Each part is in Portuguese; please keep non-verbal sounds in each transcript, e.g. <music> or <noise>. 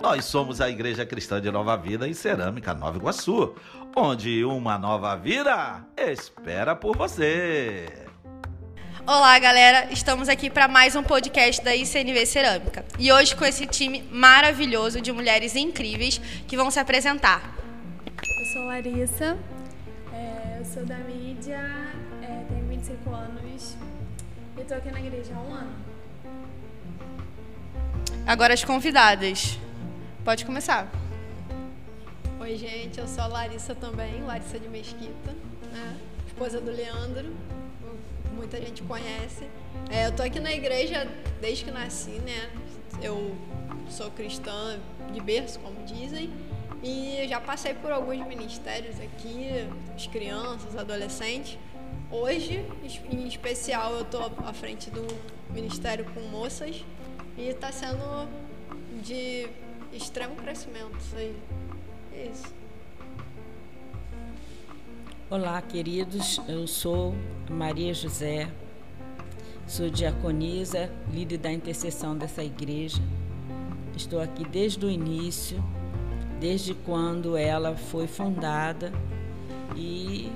Nós somos a Igreja Cristã de Nova Vida em Cerâmica Nova Iguaçu, onde uma nova vida espera por você. Olá, galera! Estamos aqui para mais um podcast da ICNV Cerâmica. E hoje com esse time maravilhoso de mulheres incríveis que vão se apresentar. Eu sou Larissa, é, eu sou da mídia, estou aqui na igreja há um ano. Agora as convidadas. Pode começar. Oi, gente, eu sou a Larissa também, Larissa de Mesquita, né? esposa do Leandro, muita gente conhece. É, eu tô aqui na igreja desde que nasci, né? Eu sou cristã de berço, como dizem, e já passei por alguns ministérios aqui, as crianças, adolescentes. Hoje, em especial, eu tô à frente do ministério com moças e está sendo de extremo crescimento isso aí. É isso. Olá, queridos. Eu sou Maria José, sou diaconisa, líder da intercessão dessa igreja. Estou aqui desde o início, desde quando ela foi fundada e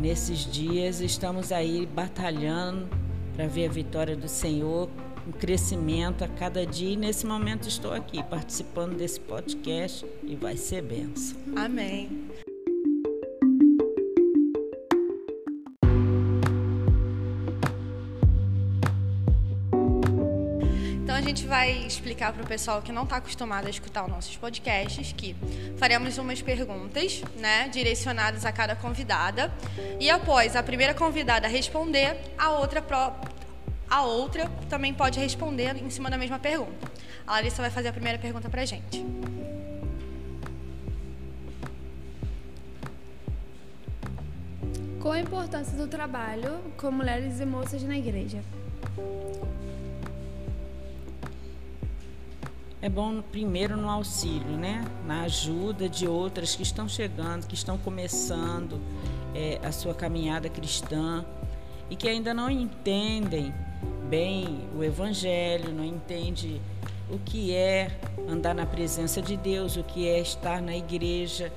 nesses dias estamos aí batalhando para ver a vitória do Senhor um crescimento a cada dia. E nesse momento estou aqui participando desse podcast e vai ser benção. Amém. Gente vai explicar para o pessoal que não está acostumado a escutar os nossos podcasts que faremos umas perguntas, né, direcionadas a cada convidada e após a primeira convidada responder, a outra a outra também pode responder em cima da mesma pergunta. A Larissa vai fazer a primeira pergunta para a gente. Qual a importância do trabalho com mulheres e moças na igreja? É bom primeiro no auxílio, né? Na ajuda de outras que estão chegando, que estão começando é, a sua caminhada cristã e que ainda não entendem bem o Evangelho, não entende o que é andar na presença de Deus, o que é estar na igreja,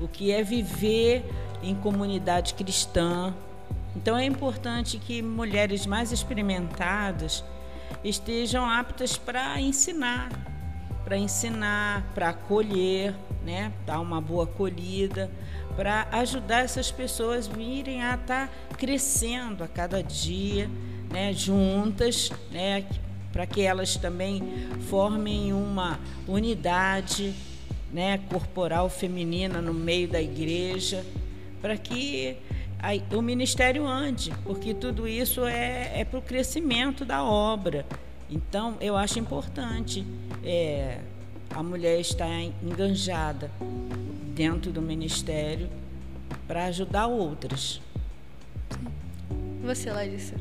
o que é viver em comunidade cristã. Então é importante que mulheres mais experimentadas estejam aptas para ensinar, para ensinar, para acolher, né, dar uma boa acolhida, para ajudar essas pessoas a virem a estar tá crescendo a cada dia né, juntas, né, para que elas também formem uma unidade né, corporal feminina no meio da igreja, para que o ministério ande, porque tudo isso é, é para o crescimento da obra. Então, eu acho importante é, a mulher estar enganjada dentro do ministério para ajudar outras. Você, Larissa?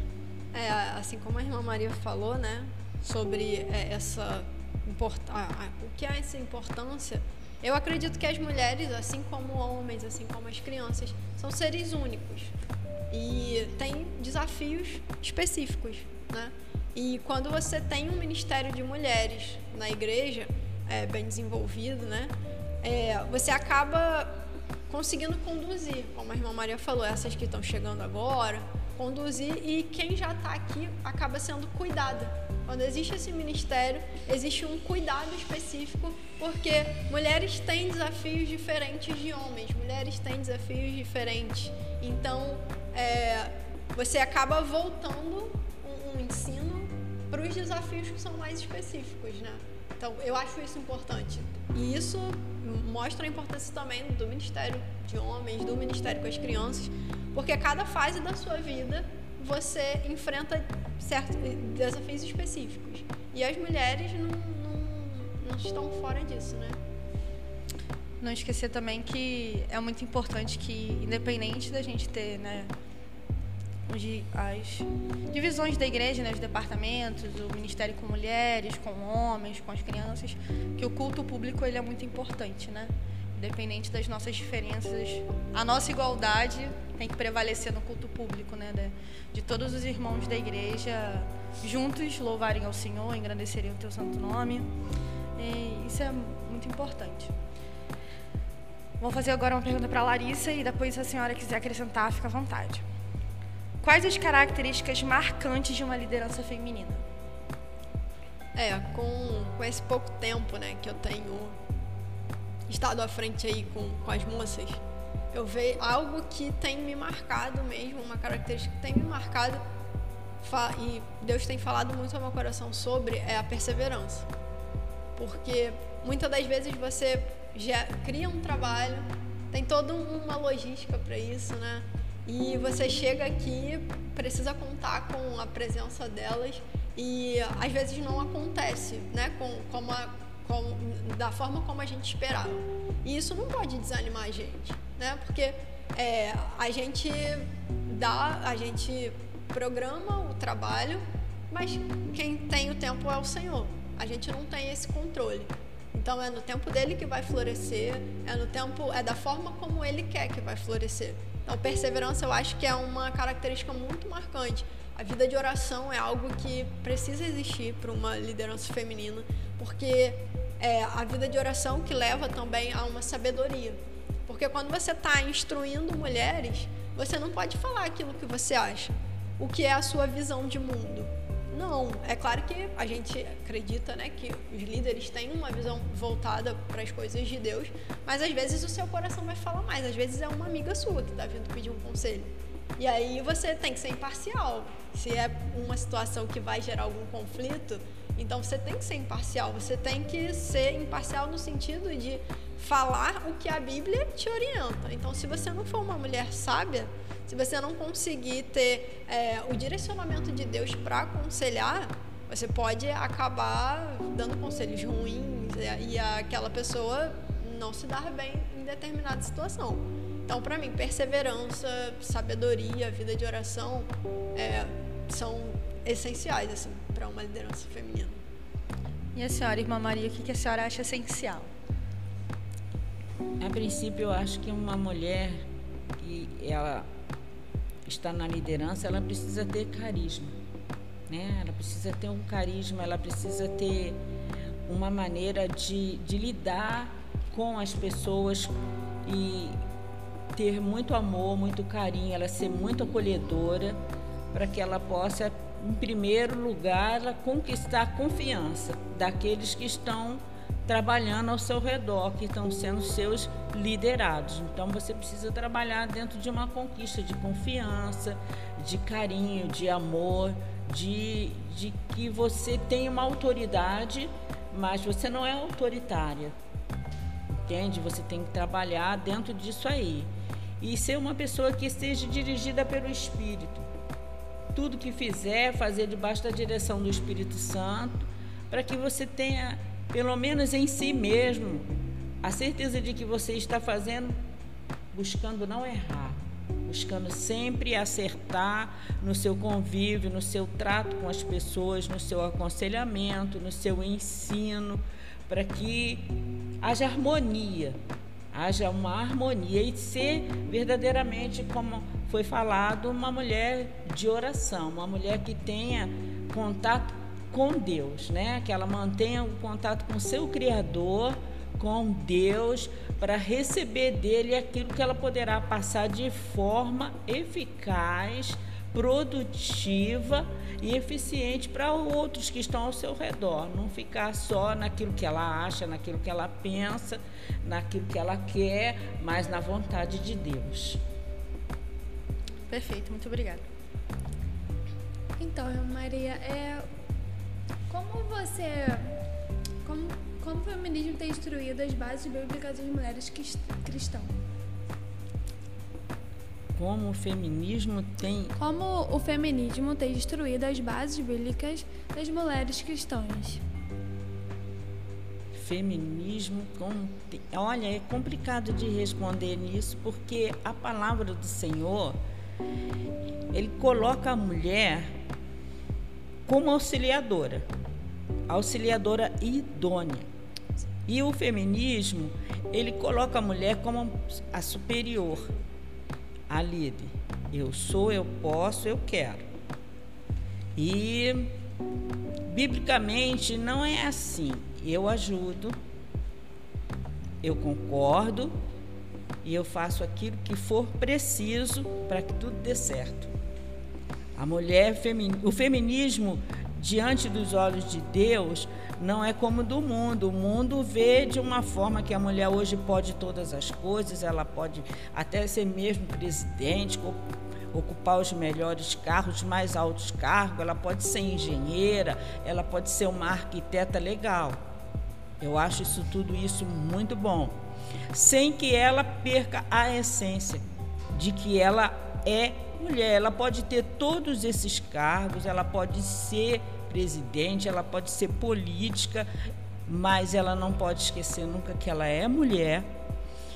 É, assim como a irmã Maria falou, né, sobre é, essa o que é essa importância, eu acredito que as mulheres, assim como homens, assim como as crianças, são seres únicos e têm desafios específicos, né? E quando você tem um ministério de mulheres na igreja é, bem desenvolvido, né, é, você acaba conseguindo conduzir, como a irmã Maria falou, essas que estão chegando agora, conduzir e quem já está aqui acaba sendo cuidada. Quando existe esse ministério, existe um cuidado específico, porque mulheres têm desafios diferentes de homens, mulheres têm desafios diferentes. Então, é, você acaba voltando um, um ensino para os desafios que são mais específicos, né? Então, eu acho isso importante. E isso mostra a importância também do ministério de homens, do ministério com as crianças, porque cada fase da sua vida você enfrenta certos desafios específicos. E as mulheres não, não, não estão fora disso, né? Não esquecer também que é muito importante que, independente da gente ter, né, as divisões da igreja, né, os departamentos, o ministério com mulheres, com homens, com as crianças, que o culto público ele é muito importante, né? independente das nossas diferenças, a nossa igualdade tem que prevalecer no culto público, né? De, de todos os irmãos da igreja juntos louvarem ao Senhor, engrandecerem o teu santo nome. E isso é muito importante. Vou fazer agora uma pergunta para Larissa e depois, se a senhora quiser acrescentar, fica à vontade. Quais as características marcantes de uma liderança feminina? É, com, com esse pouco tempo né, que eu tenho estado à frente aí com, com as moças, eu vejo algo que tem me marcado mesmo, uma característica que tem me marcado e Deus tem falado muito ao meu coração sobre é a perseverança. Porque muitas das vezes você já cria um trabalho, tem toda uma logística para isso, né? E você chega aqui, precisa contar com a presença delas e às vezes não acontece, né? Com, como a, com, da forma como a gente esperava. E isso não pode desanimar a gente, né? Porque é, a gente dá, a gente programa o trabalho, mas quem tem o tempo é o Senhor. A gente não tem esse controle. Então é no tempo dele que vai florescer, é no tempo, é da forma como ele quer que vai florescer. Então perseverança eu acho que é uma característica muito marcante. A vida de oração é algo que precisa existir para uma liderança feminina, porque é a vida de oração que leva também a uma sabedoria. Porque quando você está instruindo mulheres, você não pode falar aquilo que você acha, o que é a sua visão de mundo. Não, é claro que a gente acredita né, que os líderes têm uma visão voltada para as coisas de Deus, mas às vezes o seu coração vai falar mais, às vezes é uma amiga sua que está vindo pedir um conselho. E aí você tem que ser imparcial. Se é uma situação que vai gerar algum conflito, então você tem que ser imparcial. Você tem que ser imparcial no sentido de falar o que a Bíblia te orienta. Então, se você não for uma mulher sábia, se você não conseguir ter é, o direcionamento de Deus para aconselhar, você pode acabar dando conselhos ruins e aquela pessoa não se dar bem em determinada situação. Então, para mim, perseverança, sabedoria, vida de oração é, são essenciais assim para uma liderança feminina. E a senhora, irmã Maria, o que a senhora acha essencial? A princípio, eu acho que uma mulher que ela está na liderança, ela precisa ter carisma, né? Ela precisa ter um carisma, ela precisa ter uma maneira de, de lidar com as pessoas e ter muito amor, muito carinho, ela ser muito acolhedora para que ela possa, em primeiro lugar, conquistar a confiança daqueles que estão trabalhando ao seu redor, que estão sendo seus liderados. Então você precisa trabalhar dentro de uma conquista de confiança, de carinho, de amor, de, de que você tem uma autoridade, mas você não é autoritária. Entende? Você tem que trabalhar dentro disso aí. E ser uma pessoa que esteja dirigida pelo Espírito. Tudo que fizer, fazer debaixo da direção do Espírito Santo, para que você tenha pelo menos em si mesmo, a certeza de que você está fazendo, buscando não errar, buscando sempre acertar no seu convívio, no seu trato com as pessoas, no seu aconselhamento, no seu ensino, para que haja harmonia, haja uma harmonia e ser verdadeiramente, como foi falado, uma mulher de oração, uma mulher que tenha contato com Deus, né? Que ela mantenha o contato com seu Criador, com Deus, para receber dele aquilo que ela poderá passar de forma eficaz, produtiva e eficiente para outros que estão ao seu redor. Não ficar só naquilo que ela acha, naquilo que ela pensa, naquilo que ela quer, mas na vontade de Deus. Perfeito, muito obrigada. Então, Maria, é, como você. Como, como o feminismo tem instruído as bases bíblicas das mulheres cristãs? Como o feminismo tem. Como o feminismo tem instruído as bases bíblicas das mulheres cristãs? Feminismo. Com... Olha, é complicado de responder nisso, porque a palavra do Senhor. Ele coloca a mulher como auxiliadora auxiliadora idônea. E o feminismo, ele coloca a mulher como a superior, a líder. Eu sou, eu posso, eu quero. E biblicamente não é assim. Eu ajudo, eu concordo e eu faço aquilo que for preciso para que tudo dê certo. A mulher, o feminismo diante dos olhos de Deus não é como do mundo. O mundo vê de uma forma que a mulher hoje pode todas as coisas, ela pode até ser mesmo presidente, ocupar os melhores carros, os mais altos cargos, ela pode ser engenheira, ela pode ser uma arquiteta legal. Eu acho isso tudo isso muito bom, sem que ela perca a essência de que ela é mulher. Ela pode ter todos esses cargos, ela pode ser presidente, ela pode ser política, mas ela não pode esquecer nunca que ela é mulher.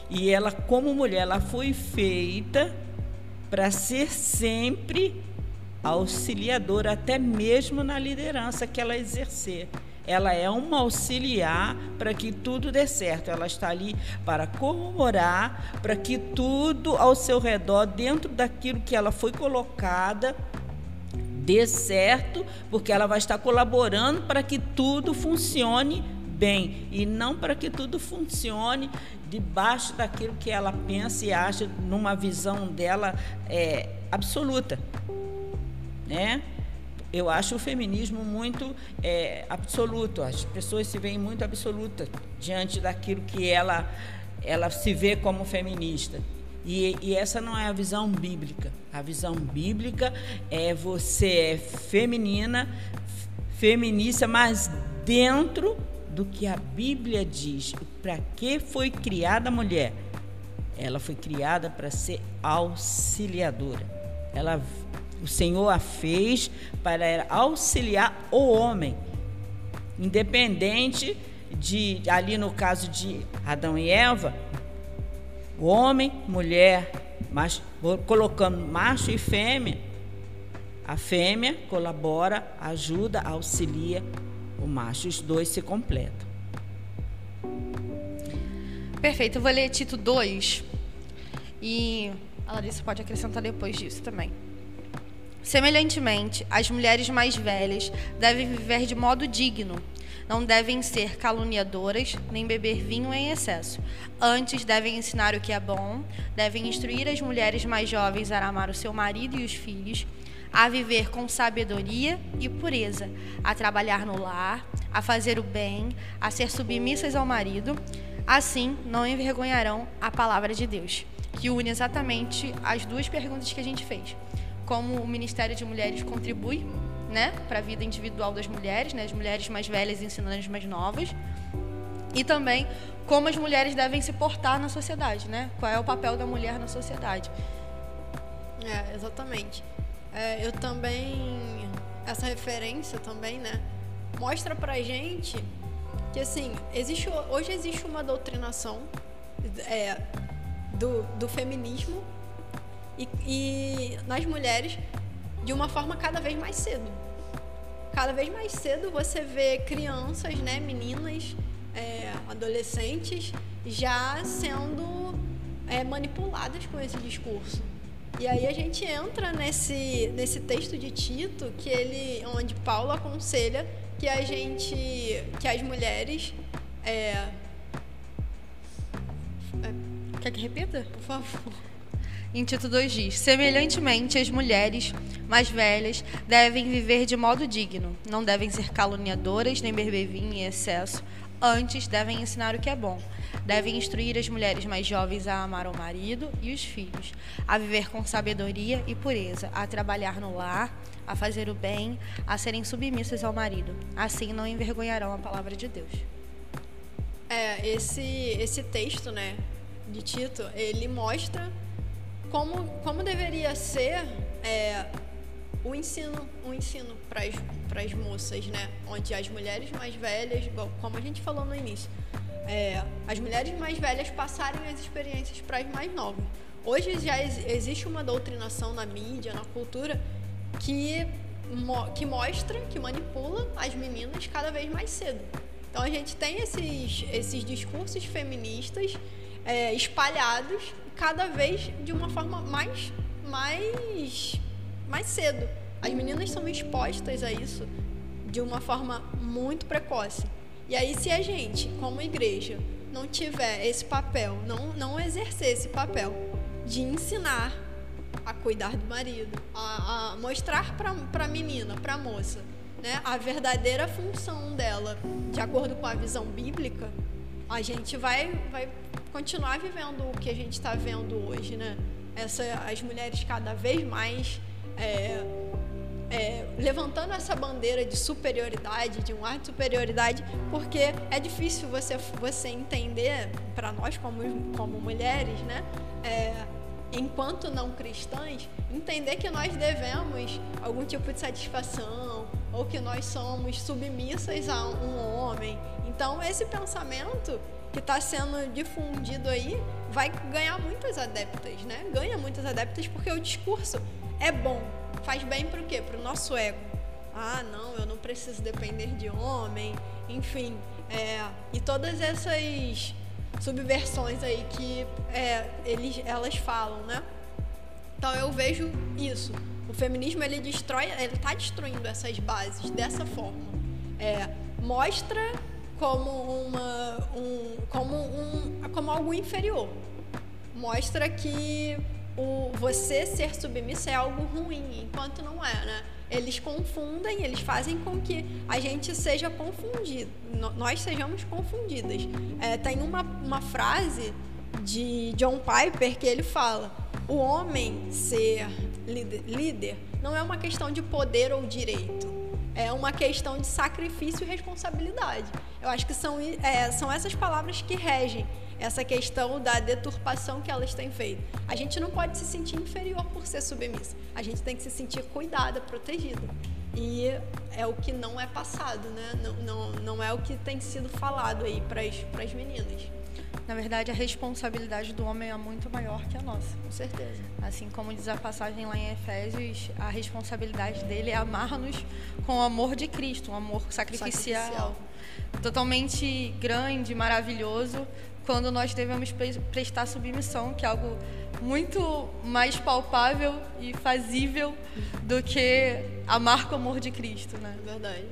E ela, como mulher, ela foi feita para ser sempre auxiliadora, até mesmo na liderança que ela exercer. Ela é uma auxiliar para que tudo dê certo. Ela está ali para corroborar, para que tudo ao seu redor, dentro daquilo que ela foi colocada, dê certo, porque ela vai estar colaborando para que tudo funcione bem e não para que tudo funcione debaixo daquilo que ela pensa e acha numa visão dela é, absoluta, né? Eu acho o feminismo muito é, absoluto. As pessoas se veem muito absolutas diante daquilo que ela ela se vê como feminista. E, e, essa não é a visão bíblica. A visão bíblica é você é feminina, feminista, mas dentro do que a Bíblia diz. Para que foi criada a mulher? Ela foi criada para ser auxiliadora. Ela, o Senhor a fez para auxiliar o homem, independente de ali no caso de Adão e Eva, homem, mulher, mas colocando macho e fêmea, a fêmea colabora, ajuda, auxilia o macho, os dois se completam. Perfeito, eu vou ler Tito 2 e a Larissa pode acrescentar depois disso também. Semelhantemente, as mulheres mais velhas devem viver de modo digno, não devem ser caluniadoras, nem beber vinho em excesso. Antes, devem ensinar o que é bom, devem instruir as mulheres mais jovens a amar o seu marido e os filhos, a viver com sabedoria e pureza, a trabalhar no lar, a fazer o bem, a ser submissas ao marido. Assim, não envergonharão a palavra de Deus, que une exatamente as duas perguntas que a gente fez. Como o Ministério de Mulheres contribui né, para a vida individual das mulheres, né, as mulheres mais velhas ensinando as mais novas, e também como as mulheres devem se portar na sociedade, né? Qual é o papel da mulher na sociedade? É, exatamente. É, eu também essa referência também, né, mostra pra gente que assim existe hoje existe uma doutrinação é, do, do feminismo e, e nas mulheres de uma forma cada vez mais cedo. Cada vez mais cedo você vê crianças, né, meninas, é, adolescentes, já sendo é, manipuladas com esse discurso. E aí a gente entra nesse, nesse texto de Tito, que ele, onde Paulo aconselha que a gente, que as mulheres é, é Quer que repita? Por favor. Em Tito 2 diz: Semelhantemente, as mulheres mais velhas devem viver de modo digno, não devem ser caluniadoras nem beber vinho em excesso. Antes, devem ensinar o que é bom. Devem instruir as mulheres mais jovens a amar o marido e os filhos, a viver com sabedoria e pureza, a trabalhar no lar, a fazer o bem, a serem submissas ao marido. Assim não envergonharão a palavra de Deus. É, esse, esse texto, né, de Tito, ele mostra como, como deveria ser é, o ensino, o ensino para as moças, né? Onde as mulheres mais velhas, como a gente falou no início, é, as mulheres mais velhas passarem as experiências para as mais novas. Hoje já ex existe uma doutrinação na mídia, na cultura, que, mo que mostra, que manipula as meninas cada vez mais cedo. Então a gente tem esses, esses discursos feministas é, espalhados cada vez de uma forma mais, mais, mais cedo. As meninas são expostas a isso de uma forma muito precoce. E aí, se a gente, como igreja, não tiver esse papel, não, não exercer esse papel de ensinar a cuidar do marido, a, a mostrar para a menina, para a moça, né, a verdadeira função dela, de acordo com a visão bíblica, a gente vai, vai continuar vivendo o que a gente está vendo hoje, né? Essa, as mulheres cada vez mais é, é, levantando essa bandeira de superioridade, de um ar de superioridade, porque é difícil você, você entender, para nós como, como mulheres, né? É, enquanto não cristãs, entender que nós devemos algum tipo de satisfação ou que nós somos submissas a um homem. Então, esse pensamento que está sendo difundido aí vai ganhar muitas adeptas, né? Ganha muitas adeptas porque o discurso é bom. Faz bem para o quê? Para o nosso ego. Ah, não, eu não preciso depender de homem. Enfim, é, e todas essas subversões aí que é, eles, elas falam, né? Então eu vejo isso. O feminismo ele destrói, ele está destruindo essas bases dessa forma. É, mostra como uma, um, como um, como algo inferior. Mostra que o você ser submissa é algo ruim, enquanto não é, né? Eles confundem, eles fazem com que a gente seja confundido, nós sejamos confundidas. É, tem uma, uma frase de John Piper que ele fala: o homem ser líder, líder não é uma questão de poder ou direito, é uma questão de sacrifício e responsabilidade. Eu acho que são, é, são essas palavras que regem essa questão da deturpação que elas têm feito. A gente não pode se sentir inferior por ser submissa. A gente tem que se sentir cuidada, protegida. E é o que não é passado, né? Não, não, não é o que tem sido falado aí para as meninas. Na verdade, a responsabilidade do homem é muito maior que a nossa. Com certeza. Assim como diz a passagem lá em Efésios, a responsabilidade dele é amar-nos com o amor de Cristo, um amor sacrificial. sacrificial. Totalmente grande, maravilhoso, quando nós devemos prestar submissão, que é algo muito mais palpável e fazível do que amar com o amor de Cristo, né? Verdade.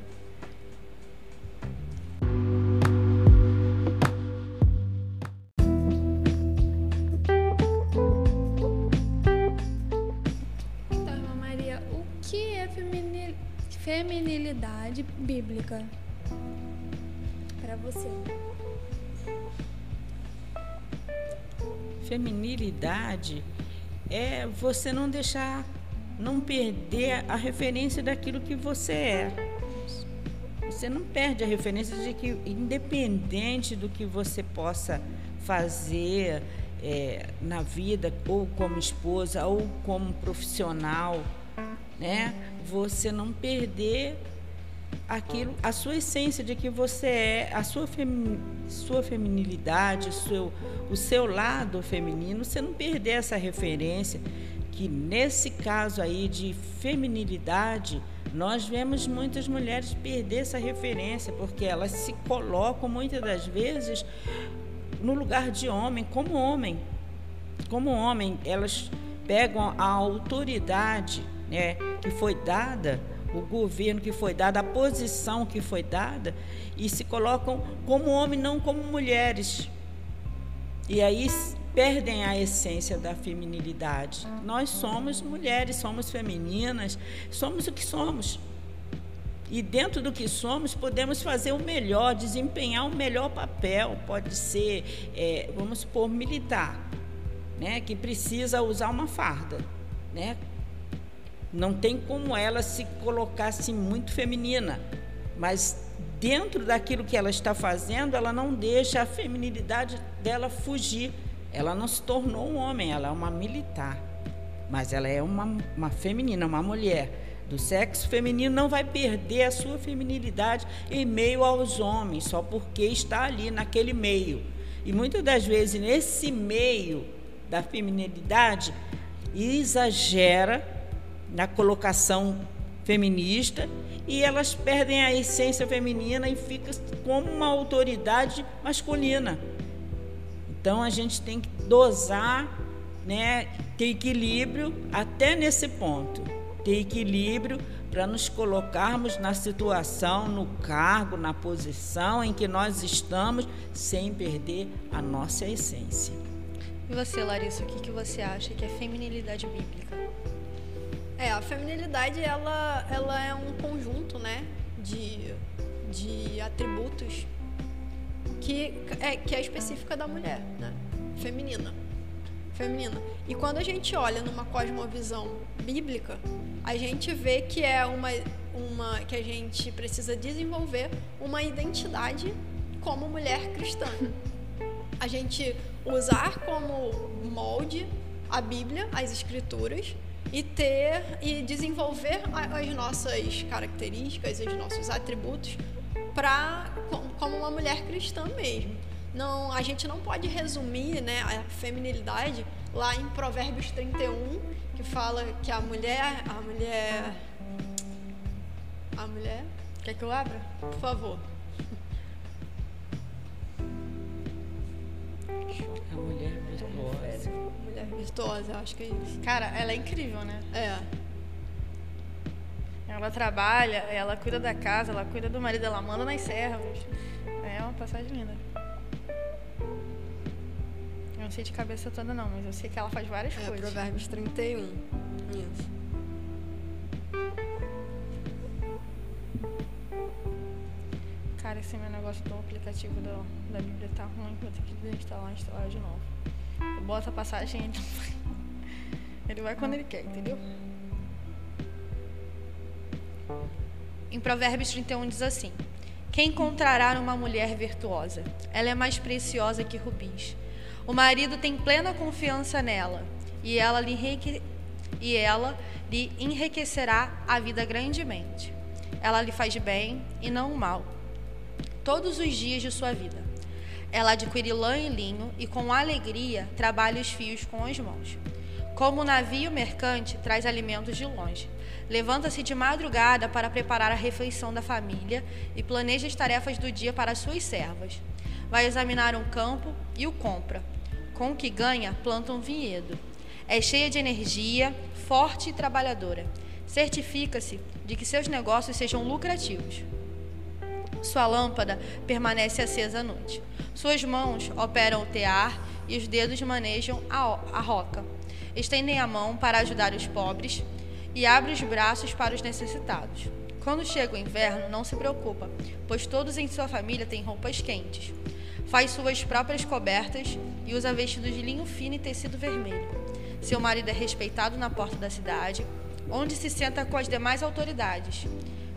Feminilidade bíblica para você? Feminilidade é você não deixar, não perder a referência daquilo que você é. Você não perde a referência de que, independente do que você possa fazer é, na vida, ou como esposa, ou como profissional, né? Você não perder aquilo, a sua essência de que você é, a sua, femi, sua feminilidade, seu, o seu lado feminino, você não perder essa referência, que nesse caso aí de feminilidade, nós vemos muitas mulheres perder essa referência, porque elas se colocam muitas das vezes no lugar de homem, como homem. Como homem, elas pegam a autoridade né, que foi dada o governo que foi dado, a posição que foi dada, e se colocam como homem, não como mulheres. E aí perdem a essência da feminilidade. Nós somos mulheres, somos femininas, somos o que somos. E dentro do que somos, podemos fazer o melhor, desempenhar o melhor papel. Pode ser, é, vamos supor, militar, né, que precisa usar uma farda, né, não tem como ela se colocar assim muito feminina, mas dentro daquilo que ela está fazendo, ela não deixa a feminilidade dela fugir. Ela não se tornou um homem, ela é uma militar, mas ela é uma, uma feminina, uma mulher do sexo feminino não vai perder a sua feminilidade em meio aos homens, só porque está ali naquele meio. E muitas das vezes, nesse meio da feminilidade, exagera na colocação feminista e elas perdem a essência feminina e ficam como uma autoridade masculina. Então a gente tem que dosar, né, ter equilíbrio até nesse ponto. Ter equilíbrio para nos colocarmos na situação, no cargo, na posição em que nós estamos, sem perder a nossa essência. E você, Larissa, o que, que você acha que é feminilidade bíblica? É, a feminilidade ela, ela é um conjunto, né, de, de atributos que é, que é específica da mulher, né, feminina, feminina. E quando a gente olha numa cosmovisão bíblica, a gente vê que é uma, uma que a gente precisa desenvolver uma identidade como mulher cristã. A gente usar como molde a Bíblia, as escrituras e ter e desenvolver as nossas características, os nossos atributos para como uma mulher cristã mesmo. Não, a gente não pode resumir, né, a feminilidade lá em Provérbios 31, que fala que a mulher, a mulher a mulher, quer que eu abra? Por favor. A mulher virtuosa. Mulher virtuosa, eu acho que é isso. Cara, ela é incrível, né? É. Ela trabalha, ela cuida da casa, ela cuida do marido, ela manda nas servas. É uma passagem linda. Eu não sei de cabeça toda não, mas eu sei que ela faz várias É, coisas. Provérbios 31. Isso. Cara, esse meu negócio do aplicativo do, da Bíblia tá ruim, vou ter que desinstalar e instalar de novo. Eu boto a passagem ele vai. <laughs> Ele vai quando ele quer, entendeu? Em Provérbios 31 diz assim: Quem encontrará uma mulher virtuosa? Ela é mais preciosa que rubis. O marido tem plena confiança nela, e ela lhe, enrique... e ela lhe enriquecerá a vida grandemente. Ela lhe faz bem e não mal todos os dias de sua vida. Ela adquire lã e linho e com alegria trabalha os fios com as mãos. Como o navio mercante traz alimentos de longe. Levanta-se de madrugada para preparar a refeição da família e planeja as tarefas do dia para suas servas. Vai examinar um campo e o compra. Com o que ganha, planta um vinhedo. É cheia de energia, forte e trabalhadora. Certifica-se de que seus negócios sejam lucrativos. Sua lâmpada permanece acesa à noite. Suas mãos operam o tear e os dedos manejam a, a roca. Estendem a mão para ajudar os pobres e abre os braços para os necessitados. Quando chega o inverno, não se preocupa, pois todos em sua família têm roupas quentes. Faz suas próprias cobertas e usa vestidos de linho fino e tecido vermelho. Seu marido é respeitado na porta da cidade, onde se senta com as demais autoridades.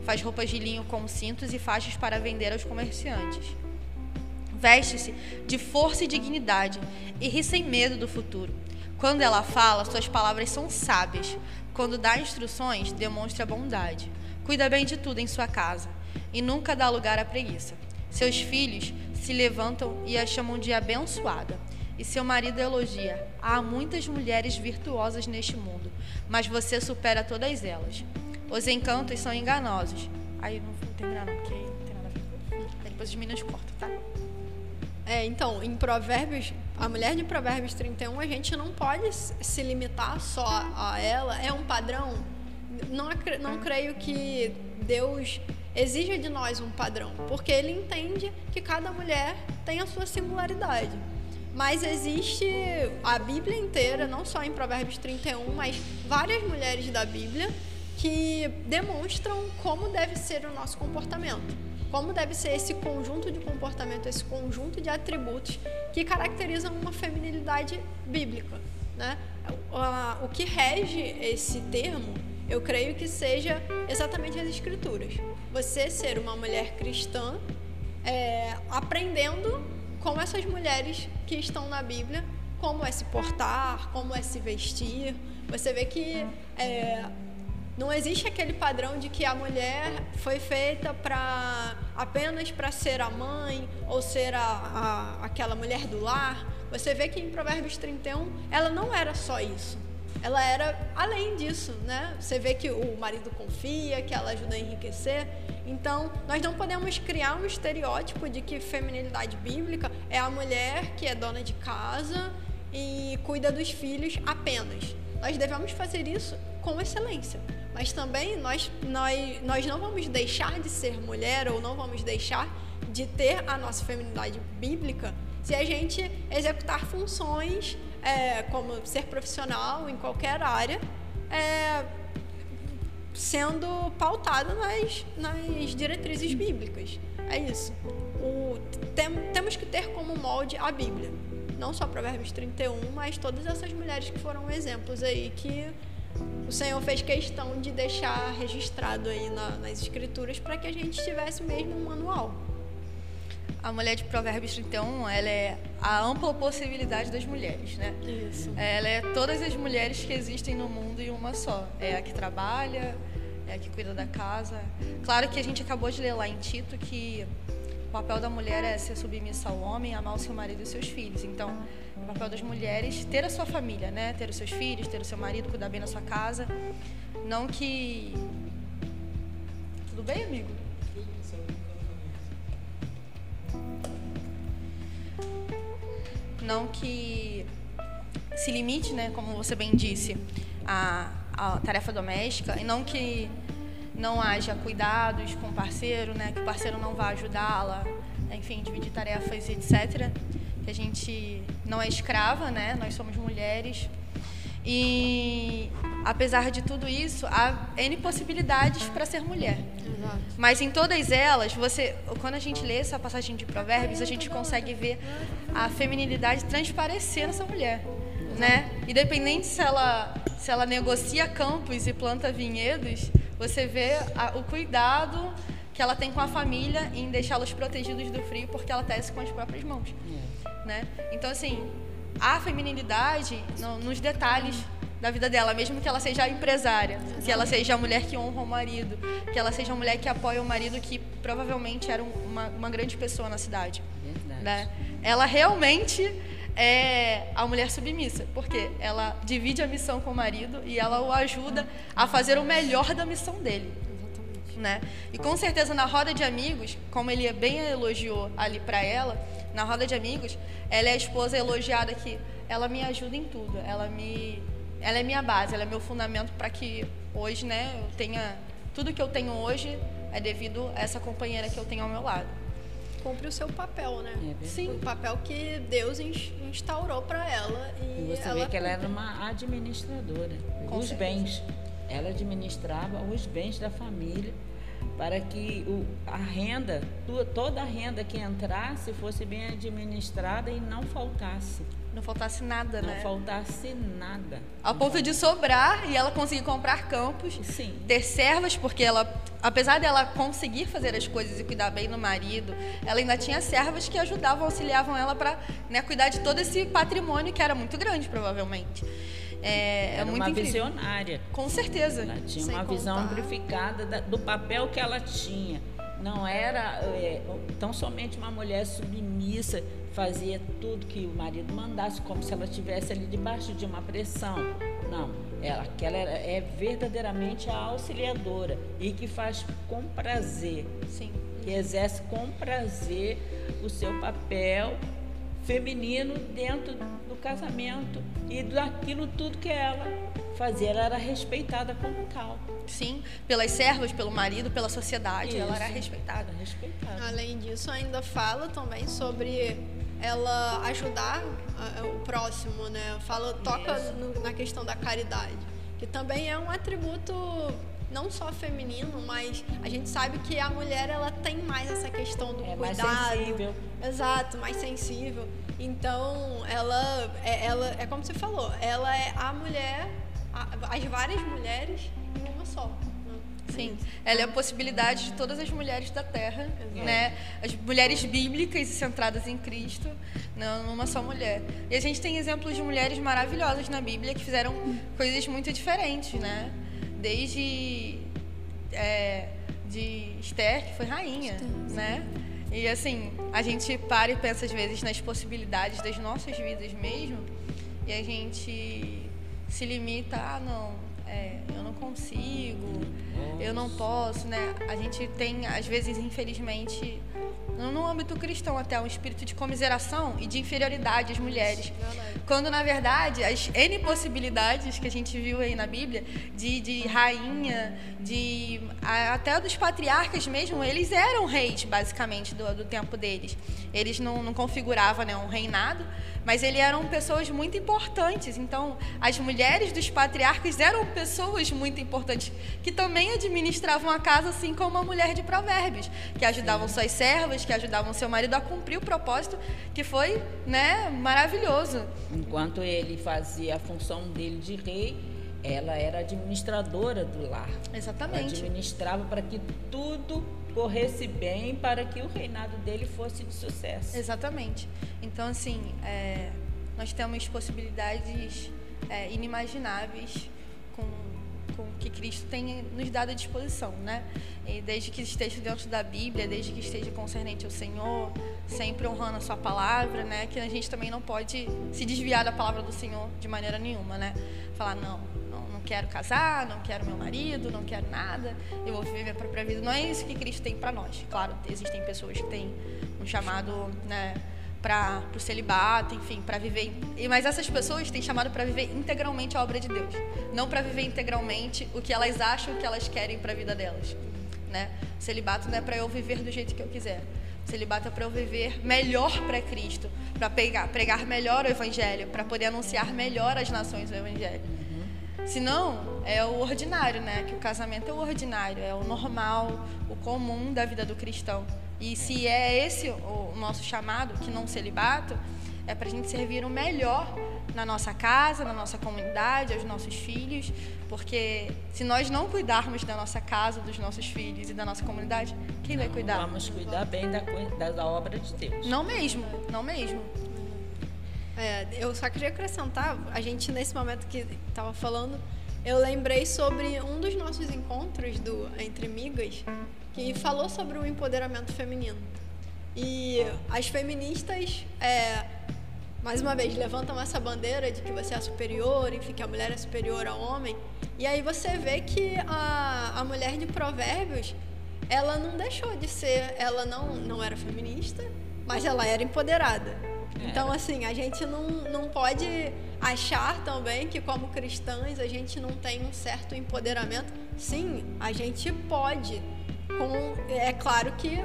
Faz roupas de linho com cintos e faixas para vender aos comerciantes. Veste-se de força e dignidade e ri sem medo do futuro. Quando ela fala, suas palavras são sábias. Quando dá instruções, demonstra bondade. Cuida bem de tudo em sua casa e nunca dá lugar à preguiça. Seus filhos se levantam e a chamam de abençoada. E seu marido elogia: Há muitas mulheres virtuosas neste mundo, mas você supera todas elas. Os encantos são enganosos. Aí não vou terminar não, porque aí não tem nada a ver. Depois os meninos cortam, tá? É, então, em Provérbios, a mulher de Provérbios 31, a gente não pode se limitar só a ela, é um padrão. Não, não creio que Deus exija de nós um padrão, porque ele entende que cada mulher tem a sua singularidade. Mas existe a Bíblia inteira, não só em Provérbios 31, mas várias mulheres da Bíblia que demonstram como deve ser o nosso comportamento. Como deve ser esse conjunto de comportamento, esse conjunto de atributos que caracterizam uma feminilidade bíblica. Né? O que rege esse termo, eu creio que seja exatamente as escrituras. Você ser uma mulher cristã, é, aprendendo com essas mulheres que estão na Bíblia, como é se portar, como é se vestir. Você vê que é, não existe aquele padrão de que a mulher foi feita para apenas para ser a mãe ou ser a, a- aquela mulher do lar. Você vê que em Provérbios 31 ela não era só isso. ela era além disso, né? Você vê que o marido confia, que ela ajuda a enriquecer. Então, nós não podemos criar um estereótipo de que feminilidade bíblica é a mulher que é dona de casa e cuida dos filhos apenas. Nós devemos fazer isso com excelência. Mas também nós, nós, nós não vamos deixar de ser mulher ou não vamos deixar de ter a nossa feminilidade bíblica se a gente executar funções é, como ser profissional em qualquer área, é, sendo pautada nas, nas diretrizes bíblicas. É isso. O, tem, temos que ter como molde a Bíblia. Não só Provérbios 31, mas todas essas mulheres que foram exemplos aí que o Senhor fez questão de deixar registrado aí na, nas escrituras para que a gente tivesse mesmo um manual. A mulher de Provérbios 31, ela é a ampla possibilidade das mulheres, né? Isso. Ela é todas as mulheres que existem no mundo em uma só. É a que trabalha, é a que cuida da casa. Claro que a gente acabou de ler lá em Tito que o papel da mulher é ser submissa ao homem, amar o seu marido e seus filhos. Então, papel das mulheres ter a sua família, né? Ter os seus filhos, ter o seu marido, cuidar bem da sua casa. Não que Tudo bem, amigo? não que se limite, né, como você bem disse, à, à tarefa doméstica e não que não haja cuidados com o parceiro, né, que o parceiro não vá ajudá-la, enfim, dividir tarefas etc. Que a gente não é escrava, né, nós somos mulheres. E apesar de tudo isso, há N possibilidades para ser mulher. Exato. Mas em todas elas, você, quando a gente lê essa passagem de Provérbios, a gente consegue ver a feminilidade transparecer nessa mulher, né? Independente se ela se ela negocia campos e planta vinhedos, você vê a, o cuidado que ela tem com a família em deixá-los protegidos do frio, porque ela tece com as próprias mãos, né? Então assim, a feminilidade no, nos detalhes da vida dela, mesmo que ela seja empresária, que ela seja a mulher que honra o marido, que ela seja a mulher que apoia o marido que provavelmente era um- uma, uma grande pessoa na cidade. Verdade. Né? Ela realmente é a mulher submissa, porque ela divide a missão com o marido e ela o ajuda a fazer o melhor da missão dele. Exatamente. Né? E com certeza na roda de amigos, como ele bem elogiou ali para ela, na roda de amigos, ela é a esposa elogiada que ela me ajuda em tudo, ela me ela é minha base, ela é meu fundamento para que hoje, né, eu tenha tudo que eu tenho hoje é devido a essa companheira que eu tenho ao meu lado. Cumpre o seu papel, né? É. Sim. O papel que Deus ins- instaurou para ela e, E você ela vê que ela era uma administradora. Com os certeza. bens. Ela administrava os bens da família para que o, a renda, toda a renda que entrasse fosse bem administrada e não faltasse. Não faltasse nada, Não né? faltasse nada. Ao ponto de sobrar e ela conseguir comprar campos, Sim. ter servas, porque ela, apesar dela conseguir fazer as coisas e cuidar bem do marido, ela ainda tinha servas que ajudavam, auxiliavam ela para cuidar de todo esse patrimônio que era muito grande, provavelmente. É, é Era muito uma incrível. visionária. Com certeza. Ela tinha Sem uma visão contar. amplificada da- do papel que ela tinha. Não era é, tão somente uma mulher submissa, fazia tudo que o marido mandasse, como se ela estivesse ali debaixo de uma pressão. Não, ela, aquela era- é verdadeiramente a auxiliadora e que faz com prazer, Sim. que exerce com prazer o seu papel feminino dentro do casamento e daquilo tudo que ela fazia. Ela era respeitada como tal. Sim, pelas servas, pelo marido, pela sociedade, ela era Isso. respeitada. Era respeitada. Além disso, ainda fala também sobre ela ajudar o próximo, né? Fala, toca Isso. no- na questão da caridade, que também é um atributo não só feminino, mas a gente sabe que a mulher ela tem mais essa questão do É mais cuidado. sensível. Exato, mais sensível. Então, ela é, ela é como você falou, ela é a mulher, as várias mulheres em uma só. né? Sim, ela é a possibilidade de todas as mulheres da Terra, Exato. né? As mulheres bíblicas e centradas em Cristo, não numa só mulher. E a gente tem exemplos de mulheres maravilhosas na Bíblia que fizeram coisas muito diferentes, né? Desde é, de Esther, que foi rainha, né? E assim, a gente para e pensa às vezes nas possibilidades das nossas vidas mesmo, e a gente se limita, ah, não, é, eu não consigo, eu não posso, né? A gente tem, às vezes, infelizmente, no âmbito cristão até, um espírito de comiseração e de inferioridade às mulheres. Quando, na verdade, as N possibilidades que a gente viu aí na Bíblia, de, de rainha, de até dos patriarcas mesmo, eles eram reis, basicamente, do, do tempo deles. Eles não, não configuravam né, um reinado, mas eles eram pessoas muito importantes. Então, as mulheres dos patriarcas eram pessoas muito importantes, que também administravam a casa, assim como a mulher de Provérbios, que ajudavam Sim. suas servas, que ajudavam seu marido a cumprir o propósito, que foi né, maravilhoso. Enquanto ele fazia a função dele de rei, ela era administradora do lar. Exatamente. Ela administrava para que tudo corresse bem para que o reinado dele fosse de sucesso. Exatamente. Então, assim, é, nós temos possibilidades é, inimagináveis com, com o que Cristo tem nos dado à disposição, né? E desde que esteja dentro da Bíblia, desde que esteja concernente ao Senhor, sempre honrando a Sua palavra, né? Que a gente também não pode se desviar da palavra do Senhor de maneira nenhuma, né? Falar, não, não quero casar, não quero meu marido, não quero nada, eu vou viver minha própria vida. Não é isso que Cristo tem para nós. Claro, existem pessoas que têm um chamado, né, para o celibato, enfim, para viver. Mas essas pessoas têm chamado para viver integralmente a obra de Deus, não para viver integralmente o que elas acham que elas querem para a vida delas, né? O celibato não é para eu viver do jeito que eu quiser. O celibato é para eu viver melhor para Cristo, para pregar, melhor o evangelho, para poder anunciar melhor às nações o evangelho. Senão, é o ordinário, né? Que o casamento é o ordinário, é o normal, o comum da vida do cristão. E se é esse o nosso chamado, que não celibato, é para a gente servir o melhor na nossa casa, na nossa comunidade, aos nossos filhos, porque se nós não cuidarmos da nossa casa, dos nossos filhos e da nossa comunidade, quem não vai cuidar? Vamos cuidar bem da, da obra de Deus. Não mesmo, não mesmo. É, eu só queria acrescentar, a gente nesse momento que estava falando, eu lembrei sobre um dos nossos encontros do Entre Migas, que falou sobre o empoderamento feminino. E as feministas, é, mais uma vez, levantam essa bandeira de que você é superior, enfim, que a mulher é superior ao homem. E aí você vê que a, a mulher de Provérbios, ela não deixou de ser, ela não, não era feminista, mas ela era empoderada. Então, assim, a gente não, não pode achar também que, como cristãs, a gente não tem um certo empoderamento. Sim, a gente pode, com, é claro que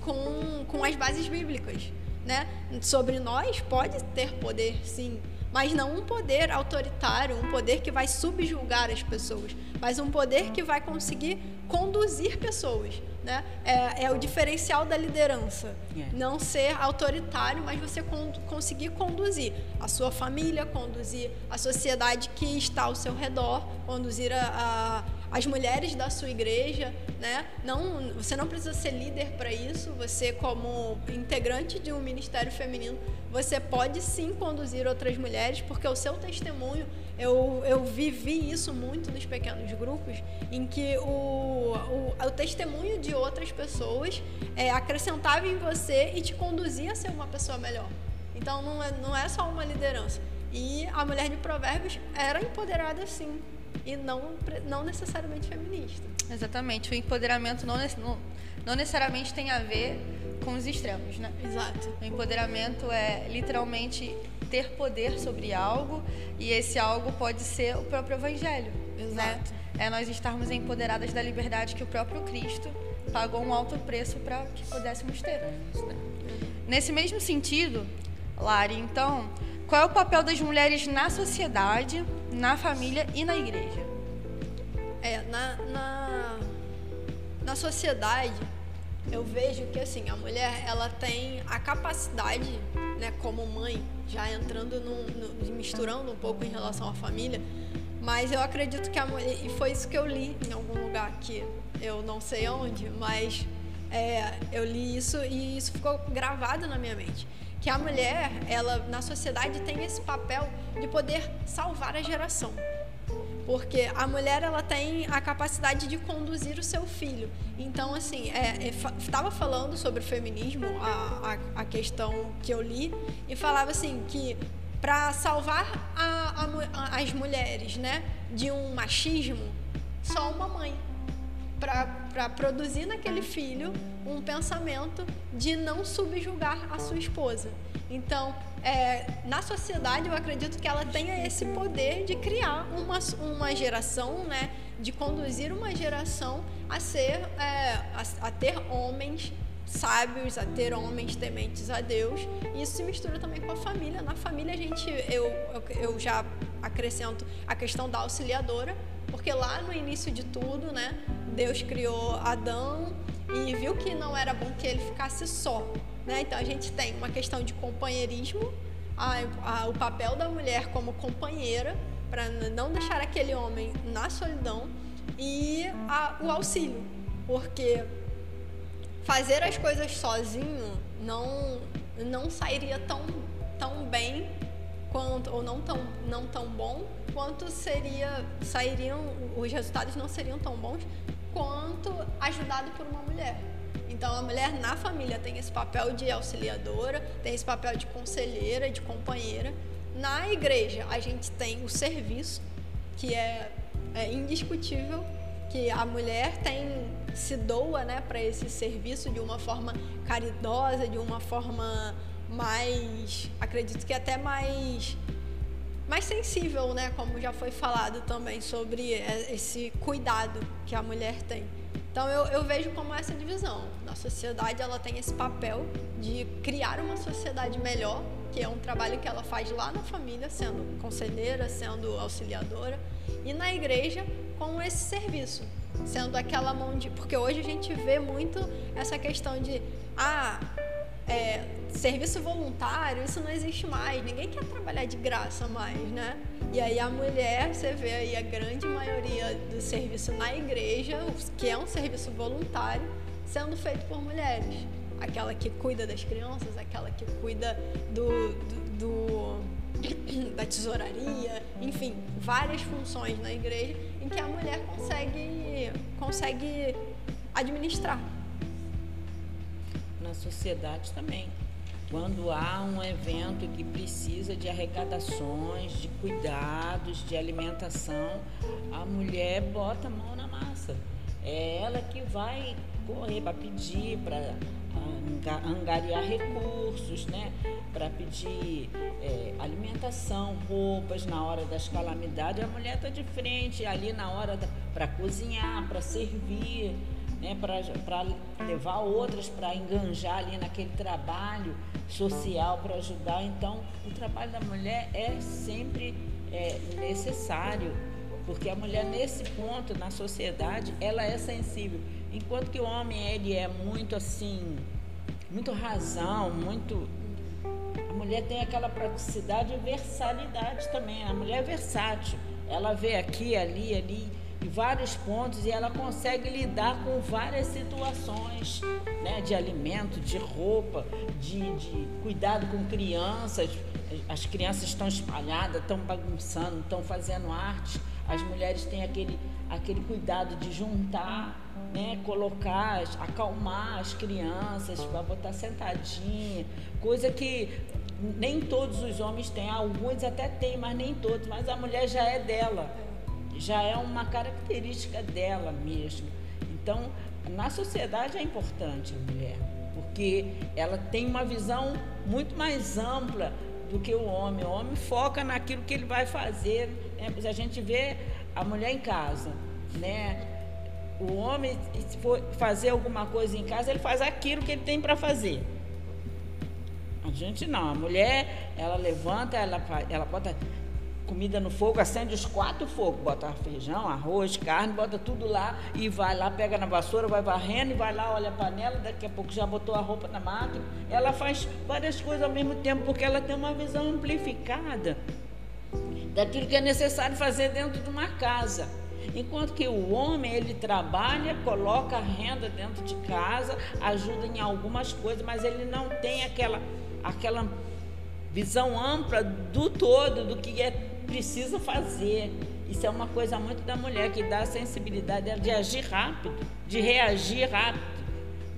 com, com as bases bíblicas. Né? Sobre nós pode ter poder, sim, mas não um poder autoritário, um poder que vai subjugar as pessoas, mas um poder que vai conseguir conduzir pessoas. Né? É, é o diferencial da liderança. Yeah. É. Não ser autoritário, mas você con conseguir conduzir a sua família, conduzir a sociedade que está ao seu redor, conduzir a, a, as mulheres da sua igreja. Né? Não, você não precisa ser líder para isso. Você, como integrante de um ministério feminino, você pode sim conduzir outras mulheres, porque o seu testemunho eu, eu vivi isso muito nos pequenos grupos, em que o, o, o testemunho de outras pessoas é, acrescentava em você e te conduzia a ser uma pessoa melhor. Então não é, não é só uma liderança. E a mulher de Provérbios era empoderada sim, e não, não necessariamente feminista. Exatamente. O empoderamento não, não, não necessariamente tem a ver com os extremos, né? Exato. O empoderamento é literalmente ter poder sobre algo e esse algo pode ser o próprio evangelho, né? Exato. né? É nós estarmos empoderadas da liberdade que o próprio Cristo pagou um alto preço para que pudéssemos ter. Nesse mesmo sentido, Lari, então, qual é o papel das mulheres na sociedade, na família e na igreja? É, na, na, na sociedade, eu vejo que assim, a mulher ela tem a capacidade, né, como mãe, já entrando no, no, misturando um pouco em relação à família, mas eu acredito que a mulher, e foi isso que eu li em algum lugar que eu não sei onde, mas é, eu li isso e isso ficou gravado na minha mente. Que a mulher, ela na sociedade tem esse papel de poder salvar a geração porque a mulher ela tem a capacidade de conduzir o seu filho. Então, assim, estava é, é, falando sobre o feminismo, a, a, a, questão que eu li, e falava assim que para salvar a, as mulheres né, de um machismo, só uma mãe. Para produzir naquele filho um pensamento de não subjugar a sua esposa. Então, é, na sociedade, eu acredito que ela tenha esse poder de criar uma, uma geração, né, de conduzir uma geração a ser, é, a, a ter homens sábios, a ter homens tementes a Deus. E isso se mistura também com a família. Na família a gente, eu, eu, já acrescento a questão da auxiliadora, porque lá no início de tudo, né, Deus criou Adão e viu que não era bom que ele ficasse só. Né? Então a gente tem uma questão de companheirismo, a, a, o papel da mulher como companheira, para não deixar aquele homem na solidão, e a, o auxílio, porque fazer as coisas sozinho não não sairia tão tão bem quanto ou não tão não tão bom quanto seria sairiam os resultados não seriam tão bons quanto ajudado por uma mulher. Então a mulher na família tem esse papel de auxiliadora, tem esse papel de conselheira, de companheira. Na igreja a gente tem o serviço, que é, é indiscutível, que a mulher tem se doa né, para esse serviço de uma forma caridosa, de uma forma mais, acredito que até mais mais sensível, né, como já foi falado também sobre esse cuidado que a mulher tem. Então eu, eu vejo como essa divisão. Na sociedade ela tem esse papel de criar uma sociedade melhor, que é um trabalho que ela faz lá na família, sendo conselheira, sendo auxiliadora, e na igreja com esse serviço, sendo aquela mão de. Porque hoje a gente vê muito essa questão de. Ah, é, serviço voluntário, isso não existe mais. Ninguém quer trabalhar de graça mais, né? E aí a mulher, você vê aí a grande maioria do serviço na igreja, que é um serviço voluntário, sendo feito por mulheres. Aquela que cuida das crianças, aquela que cuida do, do, do <clears throat> da tesouraria, enfim, várias funções na igreja em que a mulher consegue, consegue administrar. Na sociedade também. Quando há um evento que precisa de arrecadações, de cuidados, de alimentação, a mulher bota a mão na massa. É ela que vai correr para pedir, para angariar recursos, né? para pedir é, alimentação, roupas na hora das calamidades. A mulher está de frente ali na hora para cozinhar, para servir, né? para levar outras para enganjar ali naquele trabalho social para ajudar. Então, o trabalho da mulher é sempre é, necessário, porque a mulher nesse ponto na sociedade ela é sensível, enquanto que o homem ele é muito assim muito razão, muito. A mulher tem aquela praticidade e versalidade também. A mulher é versátil. Ela vê aqui, ali, ali, vários pontos e ela consegue lidar com várias situações, né? De alimento, de roupa, de, de cuidado com crianças. As crianças estão espalhadas, estão bagunçando, estão fazendo arte. As mulheres têm aquele, aquele cuidado de juntar né, colocar, acalmar as crianças, para botar sentadinha, coisa que nem todos os homens têm, alguns até têm, mas nem todos, mas a mulher já é dela, já é uma característica dela mesmo. Então, na sociedade é importante a mulher, porque ela tem uma visão muito mais ampla do que o homem. O homem foca naquilo que ele vai fazer. Né? A gente vê a mulher em casa, né? O homem, se for fazer alguma coisa em casa, ele faz aquilo que ele tem para fazer. A gente não. A mulher, ela levanta, ela, ela bota comida no fogo, acende os quatro fogos, bota feijão, arroz, carne, bota tudo lá e vai lá, pega na vassoura, vai varrendo e vai lá, olha a panela, daqui a pouco já botou a roupa na máquina. Ela faz várias coisas ao mesmo tempo porque ela tem uma visão amplificada daquilo que é necessário fazer dentro de uma casa. Enquanto que o homem, ele trabalha, coloca renda dentro de casa, ajuda em algumas coisas, mas ele não tem aquela, aquela visão ampla do todo, do que é preciso fazer. Isso é uma coisa muito da mulher, que dá a sensibilidade de agir rápido, de reagir rápido.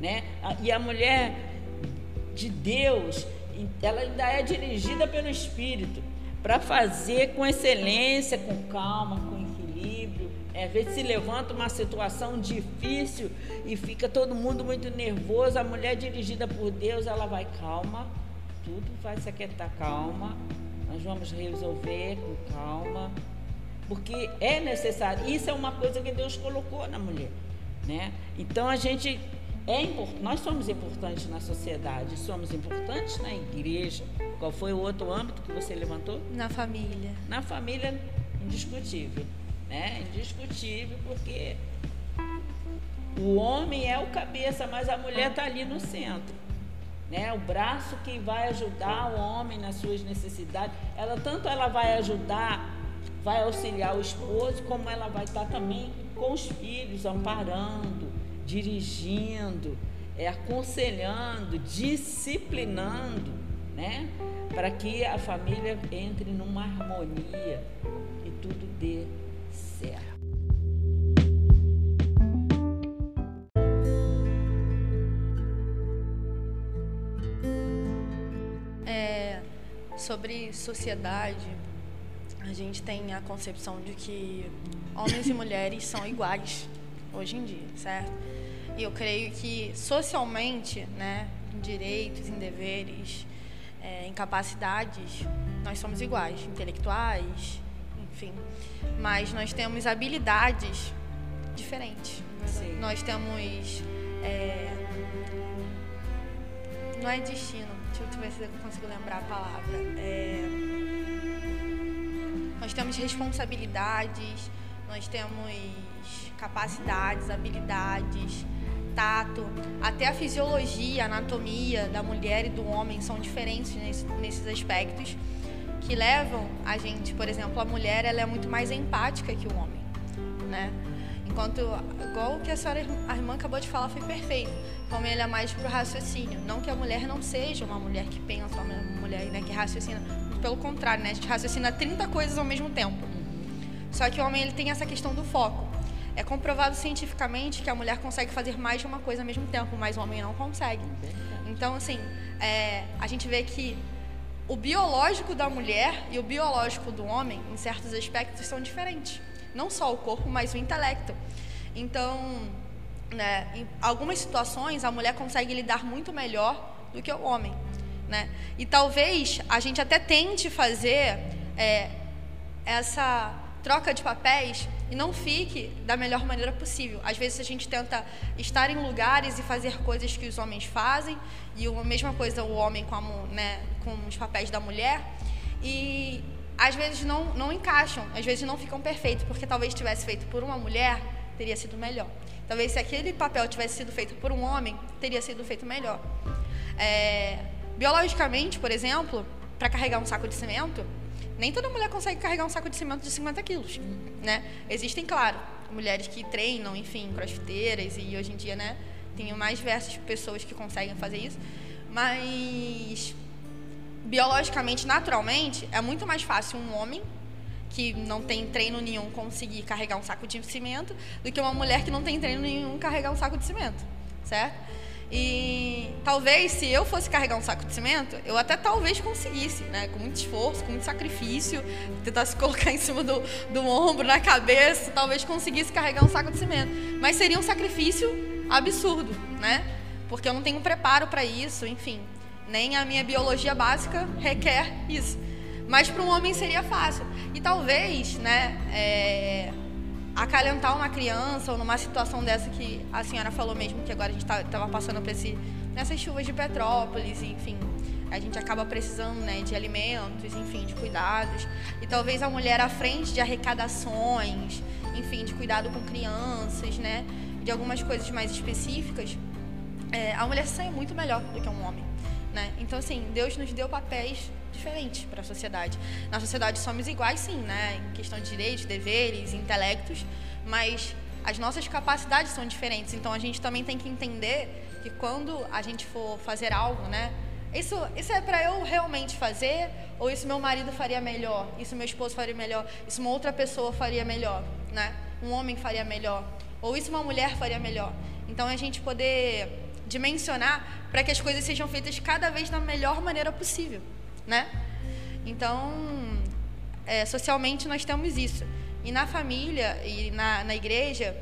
Né? E a mulher de Deus, ela ainda é dirigida pelo Espírito. para fazer com excelência, com calma, com equilíbrio. É, às vezes se levanta uma situação difícil e fica todo mundo muito nervoso. A mulher dirigida por Deus, ela vai calma, tudo vai se aquietar calma. Nós vamos resolver com calma, porque é necessário. Isso é uma coisa que Deus colocou na mulher, né? Então a gente é importante, nós somos importantes na sociedade, somos importantes na igreja. Qual foi o outro âmbito que você levantou? Na família. Na família, indiscutível. Né? Indiscutível, porque o homem é o cabeça, mas a mulher está ali no centro. Né? O braço que vai ajudar o homem nas suas necessidades. Ela tanto ela vai ajudar, vai auxiliar o esposo, como ela vai estar também com os filhos, amparando, dirigindo, é, aconselhando, disciplinando, né? Para que a família entre numa harmonia e tudo dê certo. Sobre sociedade, a gente tem a concepção de que homens e mulheres são iguais hoje em dia, certo? E eu creio que socialmente, né, em direitos, em deveres, é, em capacidades, nós somos iguais, intelectuais, enfim. Mas nós temos habilidades diferentes. Sim. Nós temos. É, não é destino, deixa eu ver se eu consigo lembrar a palavra. É, nós temos responsabilidades, nós temos capacidades, habilidades tato, até a fisiologia, a anatomia da mulher e do homem são diferentes nesse, nesses aspectos que levam a gente, por exemplo, a mulher ela é muito mais empática que o homem, né? Enquanto, igual o que a senhora, a irmã acabou de falar foi perfeito, como ele é mais pro raciocínio, não que a mulher não seja uma mulher que pensa, uma mulher né, que raciocina, pelo contrário, né? A gente raciocina 30 coisas ao mesmo tempo. Só que o homem ele tem essa questão do foco. É comprovado cientificamente que a mulher consegue fazer mais de uma coisa ao mesmo tempo, mas o homem não consegue. Então, assim, é, a gente vê que o biológico da mulher e o biológico do homem, em certos aspectos, são diferentes. Não só o corpo, mas o intelecto. Então, né, em algumas situações, a mulher consegue lidar muito melhor do que o homem. Né? E talvez a gente até tente fazer é, essa troca de papéis e não fique da melhor maneira possível. Às vezes a gente tenta estar em lugares e fazer coisas que os homens fazem, e a mesma coisa o homem com, a, né, com os papéis da mulher, e às vezes não, não encaixam, às vezes não ficam perfeitos, porque talvez tivesse feito por uma mulher, teria sido melhor. Talvez se aquele papel tivesse sido feito por um homem, teria sido feito melhor. É, biologicamente, por exemplo, para carregar um saco de cimento, nem toda mulher consegue carregar um saco de cimento de 50 quilos, né? Existem, claro, mulheres que treinam, enfim, crossfiteiras e hoje em dia, né, tem mais diversas pessoas que conseguem fazer isso, mas biologicamente, naturalmente, é muito mais fácil um homem que não tem treino nenhum conseguir carregar um saco de cimento do que uma mulher que não tem treino nenhum carregar um saco de cimento, certo? E talvez se eu fosse carregar um saco de cimento, eu até talvez conseguisse, né? Com muito esforço, com muito sacrifício, tentar se colocar <laughs> em cima do, do ombro, na cabeça, talvez conseguisse carregar um saco de cimento. Mas seria um sacrifício absurdo, né? Porque eu não tenho preparo para isso, enfim. Nem a minha biologia básica requer isso. Mas para um homem seria fácil. E talvez, né? É acalentar uma criança ou numa situação dessa que a senhora falou mesmo, que agora a gente estava tá, passando por esse, nessas chuvas de Petrópolis, enfim, a gente acaba precisando né, de alimentos, enfim, de cuidados. E talvez a mulher à frente de arrecadações, enfim, de cuidado com crianças, né, de algumas coisas mais específicas, é, a mulher sai muito melhor do que um homem. Né? Então, assim, Deus nos deu papéis diferentes para a sociedade. Na sociedade somos iguais, sim, né? em questão de direitos, deveres, intelectos, mas as nossas capacidades são diferentes. Então, a gente também tem que entender que quando a gente for fazer algo, né? Isso, isso é para eu realmente fazer? Ou isso meu marido faria melhor? Isso meu esposo faria melhor? Isso uma outra pessoa faria melhor? Né? Um homem faria melhor? Ou isso uma mulher faria melhor? Então, a gente poder dimensionar para que as coisas sejam feitas cada vez da melhor maneira possível, né? Então, é, socialmente nós temos isso. E na família e na, na igreja,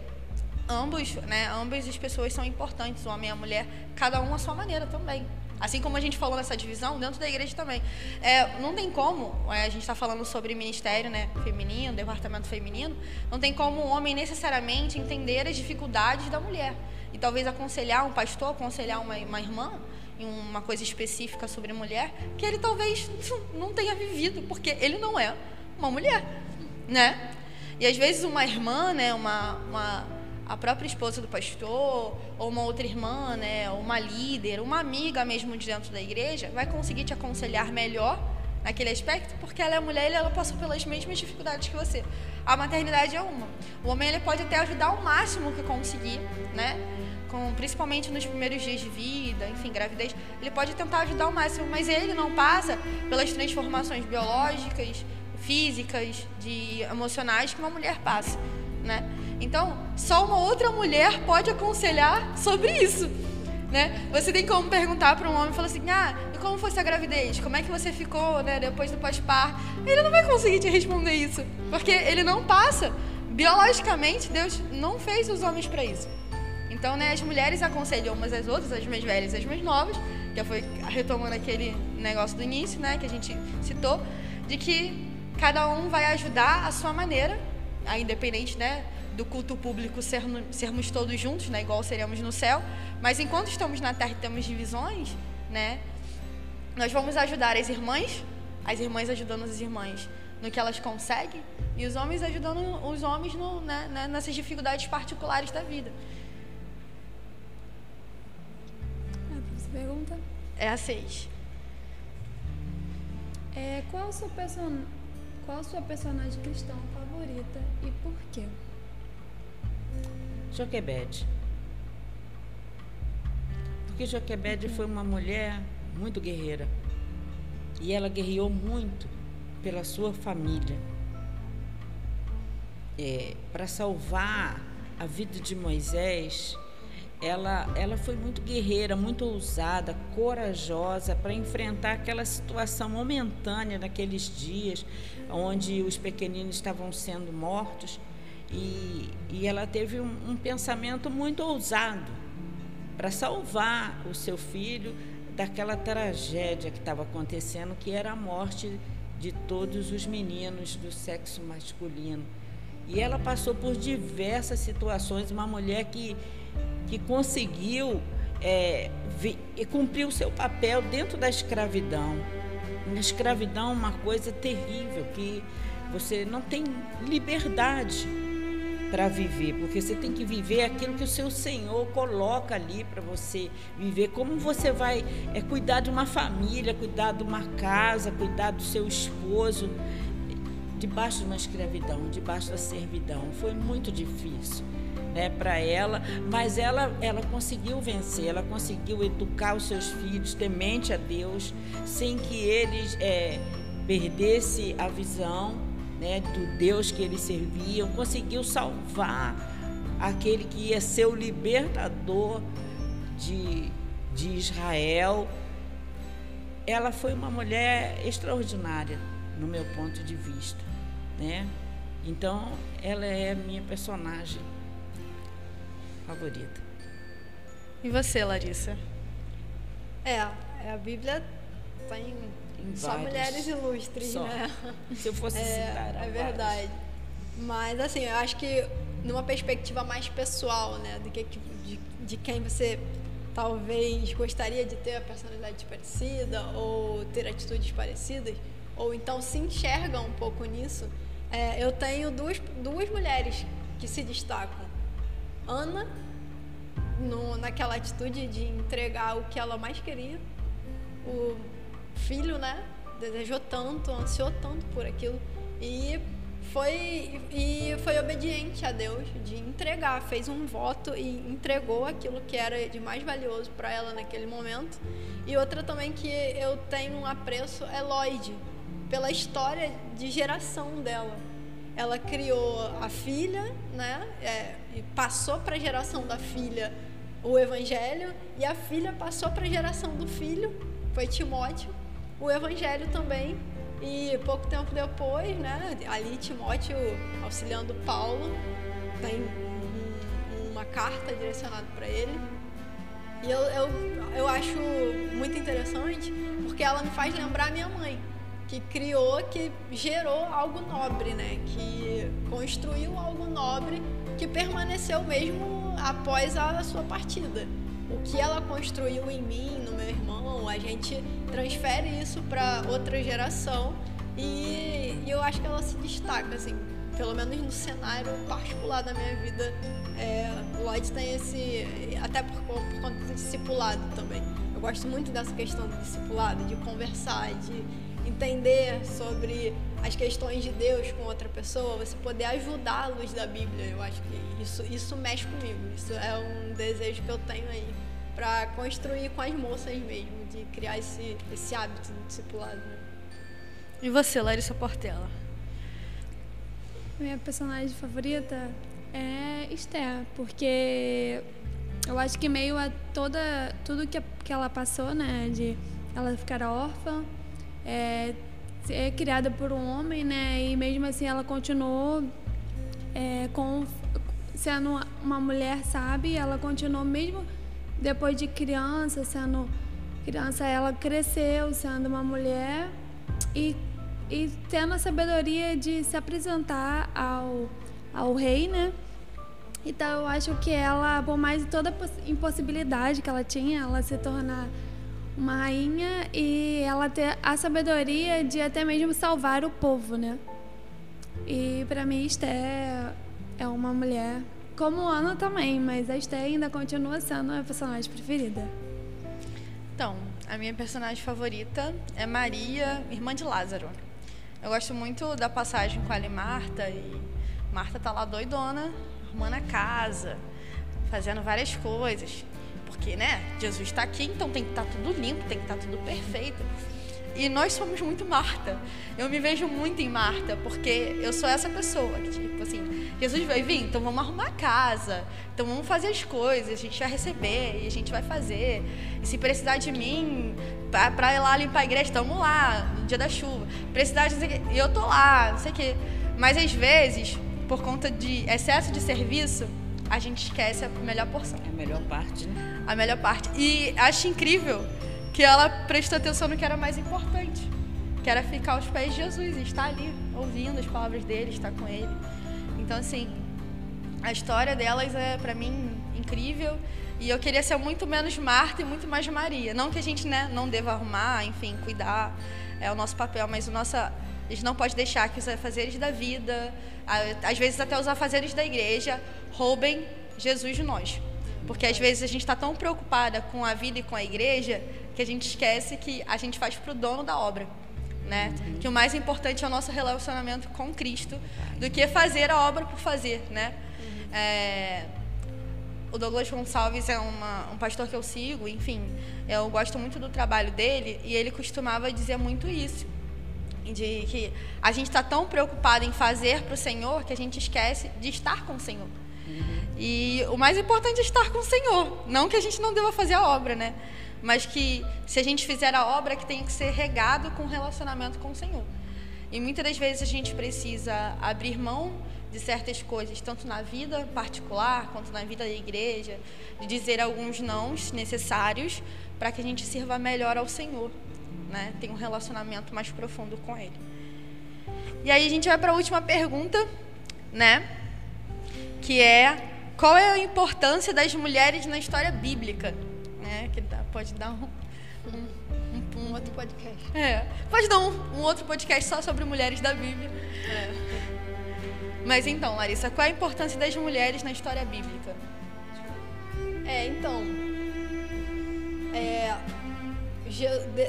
ambos, né, ambas as pessoas são importantes, o homem e a mulher, cada um à sua maneira também. Assim como a gente falou nessa divisão, dentro da igreja também. É, não tem como, é, a gente está falando sobre ministério né, feminino, departamento feminino, não tem como um homem necessariamente entender as dificuldades da mulher. E talvez aconselhar um pastor, aconselhar uma, uma irmã em uma coisa específica sobre mulher, que ele talvez não tenha vivido, porque ele não é uma mulher, né? E às vezes uma irmã, né, uma, uma a própria esposa do pastor, ou uma outra irmã, né, ou uma líder, uma amiga mesmo de dentro da igreja, vai conseguir te aconselhar melhor naquele aspecto, porque ela é mulher e ela passou pelas mesmas dificuldades que você. A maternidade é uma. O homem ele pode até ajudar o máximo que conseguir, né? Com, principalmente nos primeiros dias de vida, enfim, gravidez, ele pode tentar ajudar o máximo, mas ele não passa pelas transformações biológicas, físicas, de emocionais que uma mulher passa, né? Então, só uma outra mulher pode aconselhar sobre isso. Né? Você tem como perguntar para um homem, falar assim, ah, e como foi sua gravidez? Como é que você ficou, né, depois do pós-parto? Ele não vai conseguir te responder isso, porque ele não passa. Biologicamente, Deus não fez os homens para isso. Então, né, as mulheres aconselham umas às outras, as mais velhas e as mais novas, que foi retomando aquele negócio do início, né, que a gente citou, de que cada um vai ajudar a sua maneira, independente, né, do culto público sermos, sermos todos juntos, né, igual seríamos no céu, mas enquanto estamos na terra e temos divisões, né, nós vamos ajudar as irmãs, as irmãs ajudando as irmãs no que elas conseguem e os homens ajudando os homens no, né, né nessas dificuldades particulares da vida. Pergunta? É a seis. É, qual, sua person... qual a sua personagem cristã favorita e por quê? Joquebede. Porque Joquebede foi uma mulher muito guerreira. E ela guerreou muito pela sua família. É, Para salvar a vida de Moisés, ela, ela foi muito guerreira, muito ousada, corajosa para enfrentar aquela situação momentânea naqueles dias, onde os pequeninos estavam sendo mortos. E, e ela teve um, um pensamento muito ousado para salvar o seu filho daquela tragédia que estava acontecendo, que era a morte de todos os meninos do sexo masculino. E ela passou por diversas situações, uma mulher que, que conseguiu é, cumprir o seu papel dentro da escravidão. Na escravidão, uma coisa terrível, que você não tem liberdade para viver, porque você tem que viver aquilo que o seu Senhor coloca ali para você viver. Como você vai é, cuidar de uma família, cuidar de uma casa, cuidar do seu esposo, debaixo de uma escravidão, debaixo da servidão. Foi muito difícil. Né, para ela, mas ela, ela conseguiu vencer, ela conseguiu educar os seus filhos temente a Deus, sem que eles é, perdesse a visão né, do Deus que eles serviam, conseguiu salvar aquele que ia ser o libertador de, de Israel. Ela foi uma mulher extraordinária, no meu ponto de vista. Né? Então, ela é minha personagem favorita. E você, Larissa? É, a Bíblia tem só vários. mulheres ilustres, Só. né? <laughs> Se eu fosse é, citar. É verdade. Mas, assim, eu acho que numa perspectiva mais pessoal, né? Do que, de, de quem você talvez gostaria de ter a personalidade parecida ou ter atitudes parecidas, ou então se enxerga um pouco nisso, é, eu tenho duas, duas mulheres que se destacam. Ana, no, naquela atitude de entregar o que ela mais queria, o filho, né? Desejou tanto, ansiou tanto por aquilo e foi e foi obediente a Deus de entregar, fez um voto e entregou aquilo que era de mais valioso para ela naquele momento. E outra também que eu tenho um apreço é Lloyd, pela história de geração dela. Ela criou a filha, né? É, passou para a geração da filha o evangelho e a filha passou para a geração do filho, foi Timóteo o Evangelho também E pouco tempo depois, né, ali Timóteo auxiliando Paulo, tem uma carta direcionada para ele. E eu, eu, eu acho muito interessante porque ela me faz lembrar minha mãe, que criou, que gerou algo nobre, né? Que construiu algo nobre que permaneceu mesmo após a sua partida. O que ela construiu em mim, no meu irmão, a gente transfere isso para outra geração e, e, eu acho que ela se destaca, assim, pelo menos no cenário particular da minha vida. É, Lloyd tem esse, até por, por conta do discipulado também. Eu gosto muito dessa questão do discipulado, de conversar, de entender sobre as questões de Deus com outra pessoa, você poder ajudar a luz da Bíblia. Eu acho que isso, isso mexe comigo. Isso é um desejo que eu tenho aí para construir com as moças mesmo, de criar esse, esse hábito do discipulado. Né? E você, Larissa Portela? Minha personagem favorita é Esther, porque eu acho que meio a toda tudo que, que ela passou, né, de ela ficar órfã, é, é criada por um homem, né, e mesmo assim ela continuou é, com sendo uma mulher sábia, ela continuou mesmo depois de criança, sendo criança, ela cresceu sendo uma mulher e, e tendo a sabedoria de se apresentar ao, ao rei, né? Então eu acho que ela, por mais toda impossibilidade que ela tinha, ela se tornar uma rainha e ela ter a sabedoria de até mesmo salvar o povo, né? E para mim Esther é uma mulher como Ana também, mas a Esther ainda continua sendo a personagem preferida. Então, a minha personagem favorita é Maria, irmã de Lázaro. Eu gosto muito da passagem com ela e Marta, e Marta tá lá doidona, arrumando a casa, fazendo várias coisas. Porque, né, Jesus está aqui, então tem que estar tá tudo limpo, tem que estar tá tudo perfeito. E nós somos muito Marta. Eu me vejo muito em Marta, porque eu sou essa pessoa que, tipo assim, Jesus vai vir, então vamos arrumar a casa, então vamos fazer as coisas, a gente vai receber e a gente vai fazer. E se precisar de mim para ir lá limpar a igreja, estamos lá, no dia da chuva. Precisar de e eu tô lá, não sei o quê. Mas às vezes, por conta de excesso de serviço, a gente esquece a melhor porção. É a melhor parte, né? A melhor parte. E acho incrível que ela prestou atenção no que era mais importante, que era ficar aos pés de Jesus e estar ali ouvindo as palavras dele, estar com ele. Então, assim, a história delas é para mim incrível e eu queria ser muito menos Marta e muito mais Maria. Não que a gente né, não deva arrumar, enfim, cuidar, é o nosso papel, mas o nosso, a gente não pode deixar que os afazeres da vida, às vezes até os afazeres da igreja, roubem Jesus de nós. Porque às vezes a gente está tão preocupada com a vida e com a igreja que a gente esquece que a gente faz para o dono da obra. Né? Uhum. Que o mais importante é o nosso relacionamento com Cristo do que fazer a obra por fazer, né? Uhum. É, o Douglas Gonçalves é uma, um pastor que eu sigo, enfim, eu gosto muito do trabalho dele e ele costumava dizer muito isso, de que a gente está tão preocupado em fazer para o Senhor que a gente esquece de estar com o Senhor. Uhum. E o mais importante é estar com o Senhor, não que a gente não deva fazer a obra, né? mas que se a gente fizer a obra, que tem que ser regado com relacionamento com o Senhor. E muitas das vezes a gente precisa abrir mão de certas coisas, tanto na vida particular quanto na vida da igreja, de dizer alguns nãos necessários para que a gente sirva melhor ao Senhor, né? Tem um relacionamento mais profundo com Ele. E aí a gente vai para a última pergunta, né? Que é qual é a importância das mulheres na história bíblica? né? Que dá, pode dar um, um, um, um outro podcast. É, pode dar um, outro podcast só sobre mulheres da Bíblia. É. Mas então, Larissa, qual é a importância das mulheres na história bíblica? É, então, é,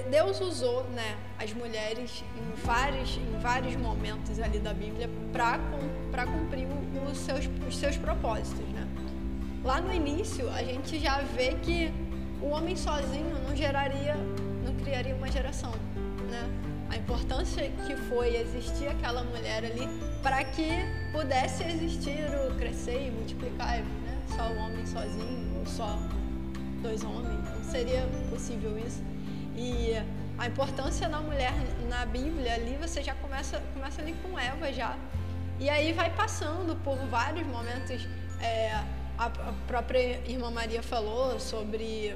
Deus usou, né, as mulheres em vários, em vários momentos ali da Bíblia para cumprir os seus, os seus propósitos, né? Lá no início, a gente já vê que o homem sozinho não geraria, não criaria uma geração, né? A importância que foi existir aquela mulher ali para que pudesse existir o crescer e multiplicar, né? Só o homem sozinho ou só dois homens, não seria possível isso. E A importância da mulher na Bíblia ali, você já começa, começa ali com Eva já. E aí vai passando por vários momentos. É, a, própria irmã Maria falou sobre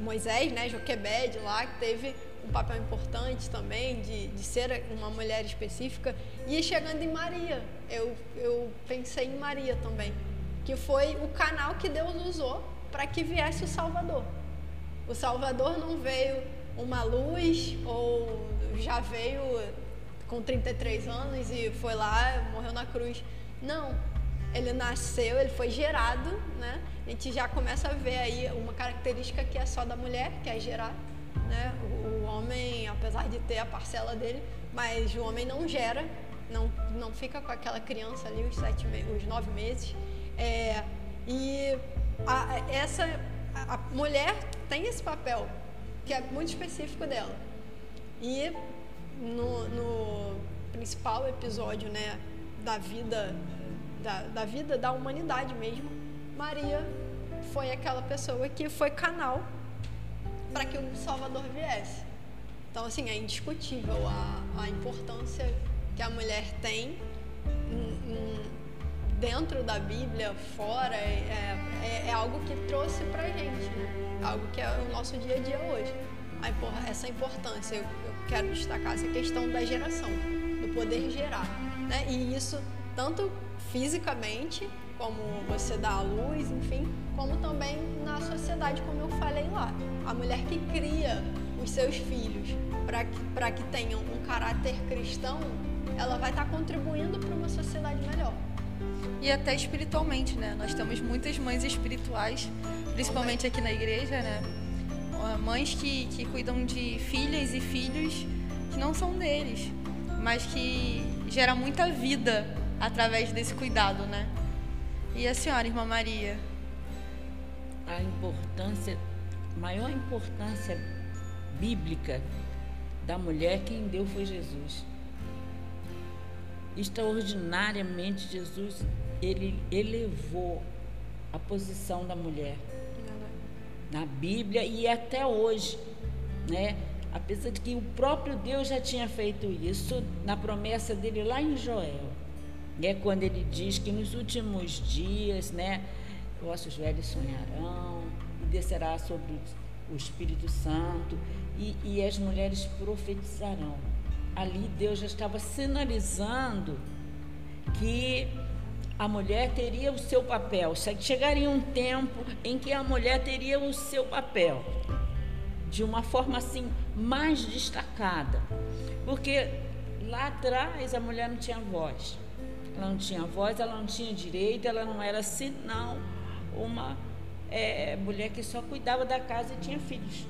Moisés, né, Joquebed lá, que teve um papel importante também de, de ser uma mulher específica. E chegando em Maria, eu, eu pensei em Maria também, que foi o canal que Deus usou para que viesse o Salvador. O Salvador não veio uma luz ou já veio com 33 anos e foi lá, morreu na cruz. Não, ele nasceu, ele foi gerado, né? A gente já começa a ver aí uma característica que é só da mulher, que é gerar, né? O, o homem, apesar de ter a parcela dele, mas o homem não gera, não, não fica com aquela criança ali os, sete, os nove meses. É, e a, essa a mulher tem esse papel que é muito específico dela. E no, no principal episódio, né, da vida da, da vida da humanidade mesmo, Maria foi aquela pessoa que foi canal para que o Salvador viesse. Então, assim, é indiscutível a, a importância que a mulher tem em, em, dentro da Bíblia, fora, é, é, é algo que trouxe para gente, né? algo que é o nosso dia a dia hoje. essa importância, eu quero destacar essa questão da geração, do poder gerar. Né? E isso, tanto fisicamente, como você dá à luz, enfim, como também na sociedade, como eu falei lá. A mulher que cria os seus filhos para que, que tenham um caráter cristão, ela vai estar contribuindo para uma sociedade melhor. E até espiritualmente, né? Nós temos muitas mães espirituais, principalmente aqui na igreja, né? Mães que, que cuidam de filhas e filhos que não são deles, mas que geram muita vida através desse cuidado, né? E a senhora, irmã Maria? A importância, maior importância bíblica da mulher, quem deu foi Jesus. Extraordinariamente, Jesus, ele elevou a posição da mulher na Bíblia e até hoje, né? Apesar de que o próprio Deus já tinha feito isso na promessa dele lá em Joel é quando ele diz que nos últimos dias, né, vossos velhos sonharão e descerá sobre o Espírito Santo e, e as mulheres profetizarão. Ali Deus já estava sinalizando que a mulher teria o seu papel. Chegaria um tempo em que a mulher teria o seu papel de uma forma assim mais destacada, porque lá atrás a mulher não tinha voz. Ela não tinha voz, ela não tinha direito, ela não era senão uma é, mulher que só cuidava da casa e tinha filhos.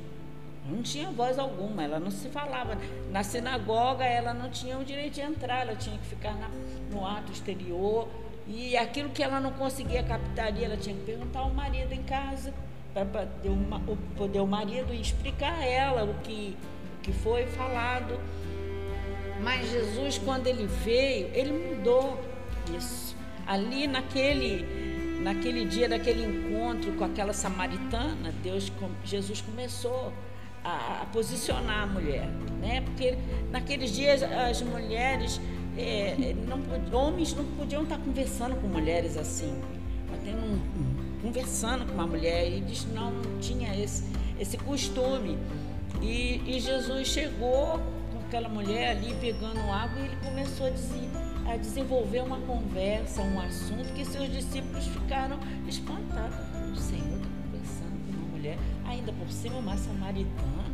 Não tinha voz alguma, ela não se falava. Na sinagoga ela não tinha o direito de entrar, ela tinha que ficar na, no ato exterior. E aquilo que ela não conseguia captar ali, ela tinha que perguntar ao marido em casa, para poder, o marido explicar a ela o que, o que foi falado. Mas Jesus, quando ele veio, ele mudou isso. Ali naquele, naquele dia daquele encontro com aquela samaritana, Deus, Jesus começou a, a posicionar a mulher, né? Porque naqueles dias as mulheres, é, não, homens não podiam estar conversando com mulheres assim, batendo um, conversando com uma mulher e eles não tinha esse, esse costume. E, e Jesus chegou com aquela mulher ali pegando água e ele começou a a desenvolver uma conversa, um assunto que seus discípulos ficaram espantados. O Senhor está conversando com uma mulher, ainda por cima uma samaritana,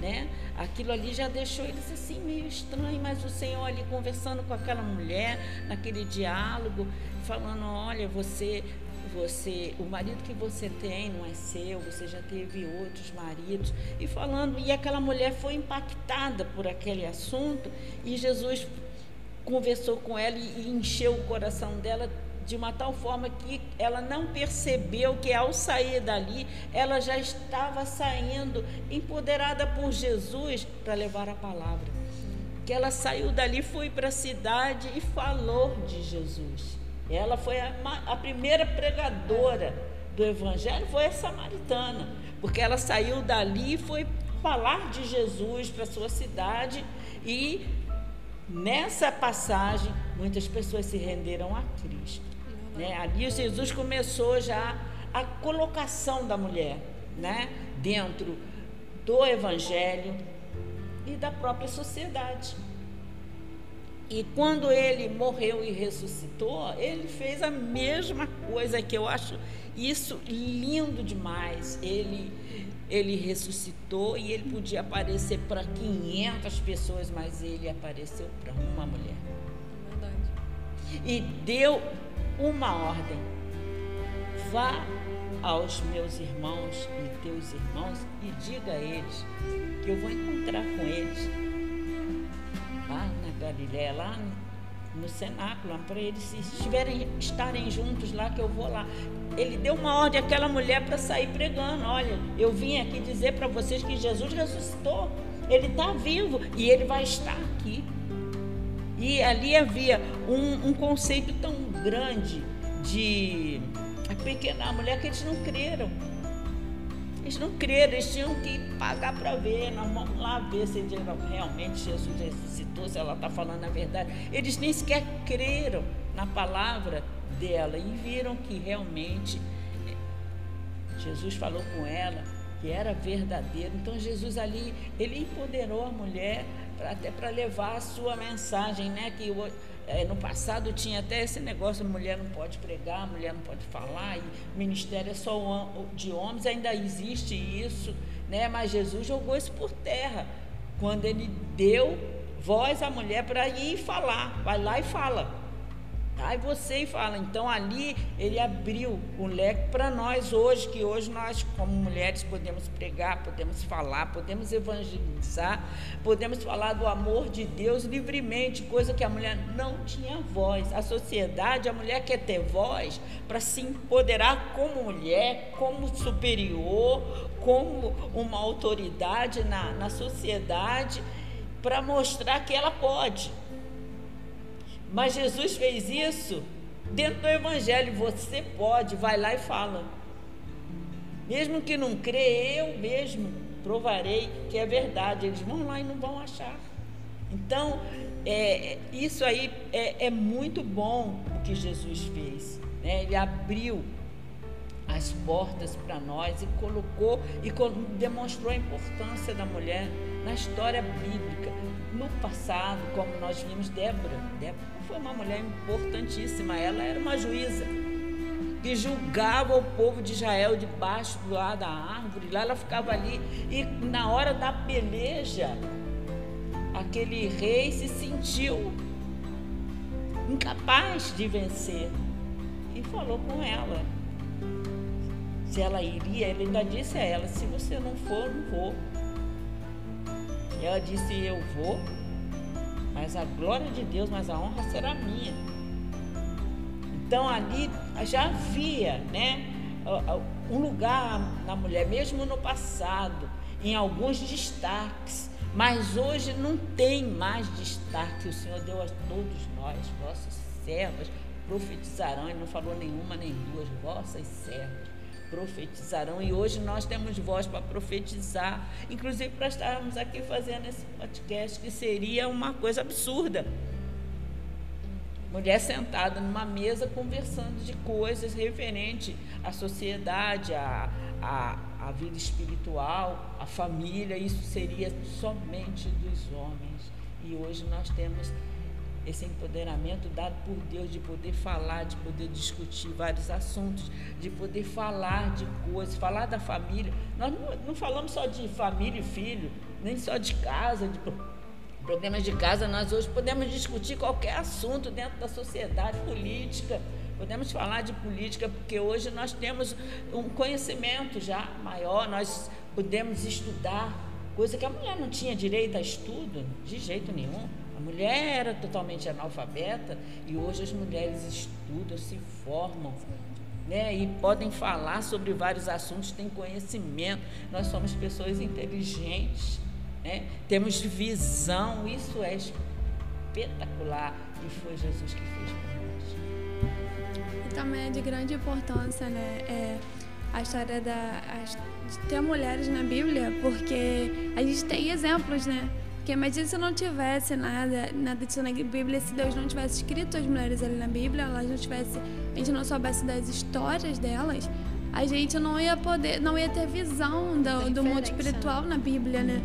né? Aquilo ali já deixou eles assim meio estranho, mas o Senhor ali conversando com aquela mulher, naquele diálogo, falando, olha, você você, o marido que você tem não é seu, você já teve outros maridos, e falando, e aquela mulher foi impactada por aquele assunto, e Jesus conversou com ela e encheu o coração dela de uma tal forma que ela não percebeu que ao sair dali, ela já estava saindo empoderada por Jesus para levar a palavra. Que ela saiu dali, foi para a cidade e falou de Jesus. Ela foi a, a primeira pregadora do evangelho, foi a samaritana, porque ela saiu dali e foi falar de Jesus para a sua cidade e nessa passagem muitas pessoas se renderam a Cristo. Né? Ali Jesus começou já a colocação da mulher né? dentro do Evangelho e da própria sociedade. E quando ele morreu e ressuscitou, ele fez a mesma coisa que eu acho isso lindo demais. Ele ele ressuscitou e ele podia aparecer para 500 pessoas, mas ele apareceu para uma mulher. Verdade. E deu uma ordem: vá aos meus irmãos e teus irmãos e diga a eles que eu vou encontrar com eles lá na Galiléia, lá no cenáculo, para eles se estiverem, estarem juntos lá que eu vou lá. Ele deu uma ordem àquela mulher para sair pregando. Olha, eu vim aqui dizer para vocês que Jesus ressuscitou. Ele está vivo e ele vai estar aqui. E ali havia um, um conceito tão grande de a pequena mulher que eles não creram. Eles não creram, eles tinham que pagar para ver. Nós vamos lá ver se realmente Jesus ressuscitou, se ela está falando a verdade. Eles nem sequer creram na palavra dela e viram que realmente Jesus falou com ela que era verdadeiro. Então Jesus ali, ele empoderou a mulher até para levar a sua mensagem, né? Que é, no passado tinha até esse negócio, mulher não pode pregar, mulher não pode falar, e ministério é só de homens, ainda existe isso, né? Mas Jesus jogou isso por terra. Quando ele deu voz à mulher para ir falar, vai lá e fala. Aí você fala, então ali ele abriu o leque para nós hoje, que hoje nós, como mulheres, podemos pregar, podemos falar, podemos evangelizar, podemos falar do amor de Deus livremente, coisa que a mulher não tinha voz. A sociedade, a mulher quer ter voz para se empoderar como mulher, como superior, como uma autoridade na, na sociedade, para mostrar que ela pode. Mas Jesus fez isso dentro do Evangelho. Você pode, vai lá e fala. Mesmo que não crê, eu mesmo provarei que é verdade. Eles vão lá e não vão achar. Então, é, isso aí é, é, muito bom o que Jesus fez. Né? Ele abriu as portas para nós e colocou e demonstrou a importância da mulher na história bíblica. No passado, como nós vimos Débora, Débora foi uma mulher importantíssima. Ela era uma juíza que julgava o povo de Israel debaixo do lado da árvore. Lá ela ficava ali e na hora da peleja, aquele rei se sentiu incapaz de vencer e falou com ela se ela iria. Ele ainda disse a ela: se você não for, não vou. E ela disse: eu vou mas a glória de Deus, mas a honra será minha. Então ali já havia, né, um lugar na mulher, mesmo no passado, em alguns destaques, mas hoje não tem mais destaque. O Senhor deu a todos nós, vossas servas, profetizarão, e não falou nenhuma nem duas, vossas servas profetizarão. E hoje nós temos voz para profetizar, inclusive para estarmos aqui fazendo esse podcast, que seria uma coisa absurda. Mulher sentada numa mesa conversando de coisas referentes à sociedade, à, à, à vida espiritual, à família, isso seria somente dos homens. E hoje nós temos esse empoderamento dado por Deus de poder falar, de poder discutir vários assuntos, de poder falar de coisas, falar da família. Nós não, não falamos só de família e filho, nem só de casa, de problemas de casa. Nós hoje podemos discutir qualquer assunto dentro da sociedade política. Podemos falar de política porque hoje nós temos um conhecimento já maior, nós podemos estudar, coisa que a mulher não tinha direito a estudo, de jeito nenhum. A mulher era totalmente analfabeta e hoje as mulheres estudam, se formam. Né, e podem falar sobre vários assuntos, têm conhecimento. Nós somos pessoas inteligentes, né? temos visão, isso é espetacular e foi Jesus que fez por nós. E também é de grande importância né? É a história da, a, de ter mulheres na Bíblia, porque a gente tem exemplos, né? Porque imagina se não tivesse nada, nada disso na Bíblia, se Deus não tivesse escrito as mulheres ali na Bíblia, elas não tivesse, a gente não soubesse das histórias delas, a gente não ia poder, não ia ter visão do, do mundo espiritual na Bíblia, né?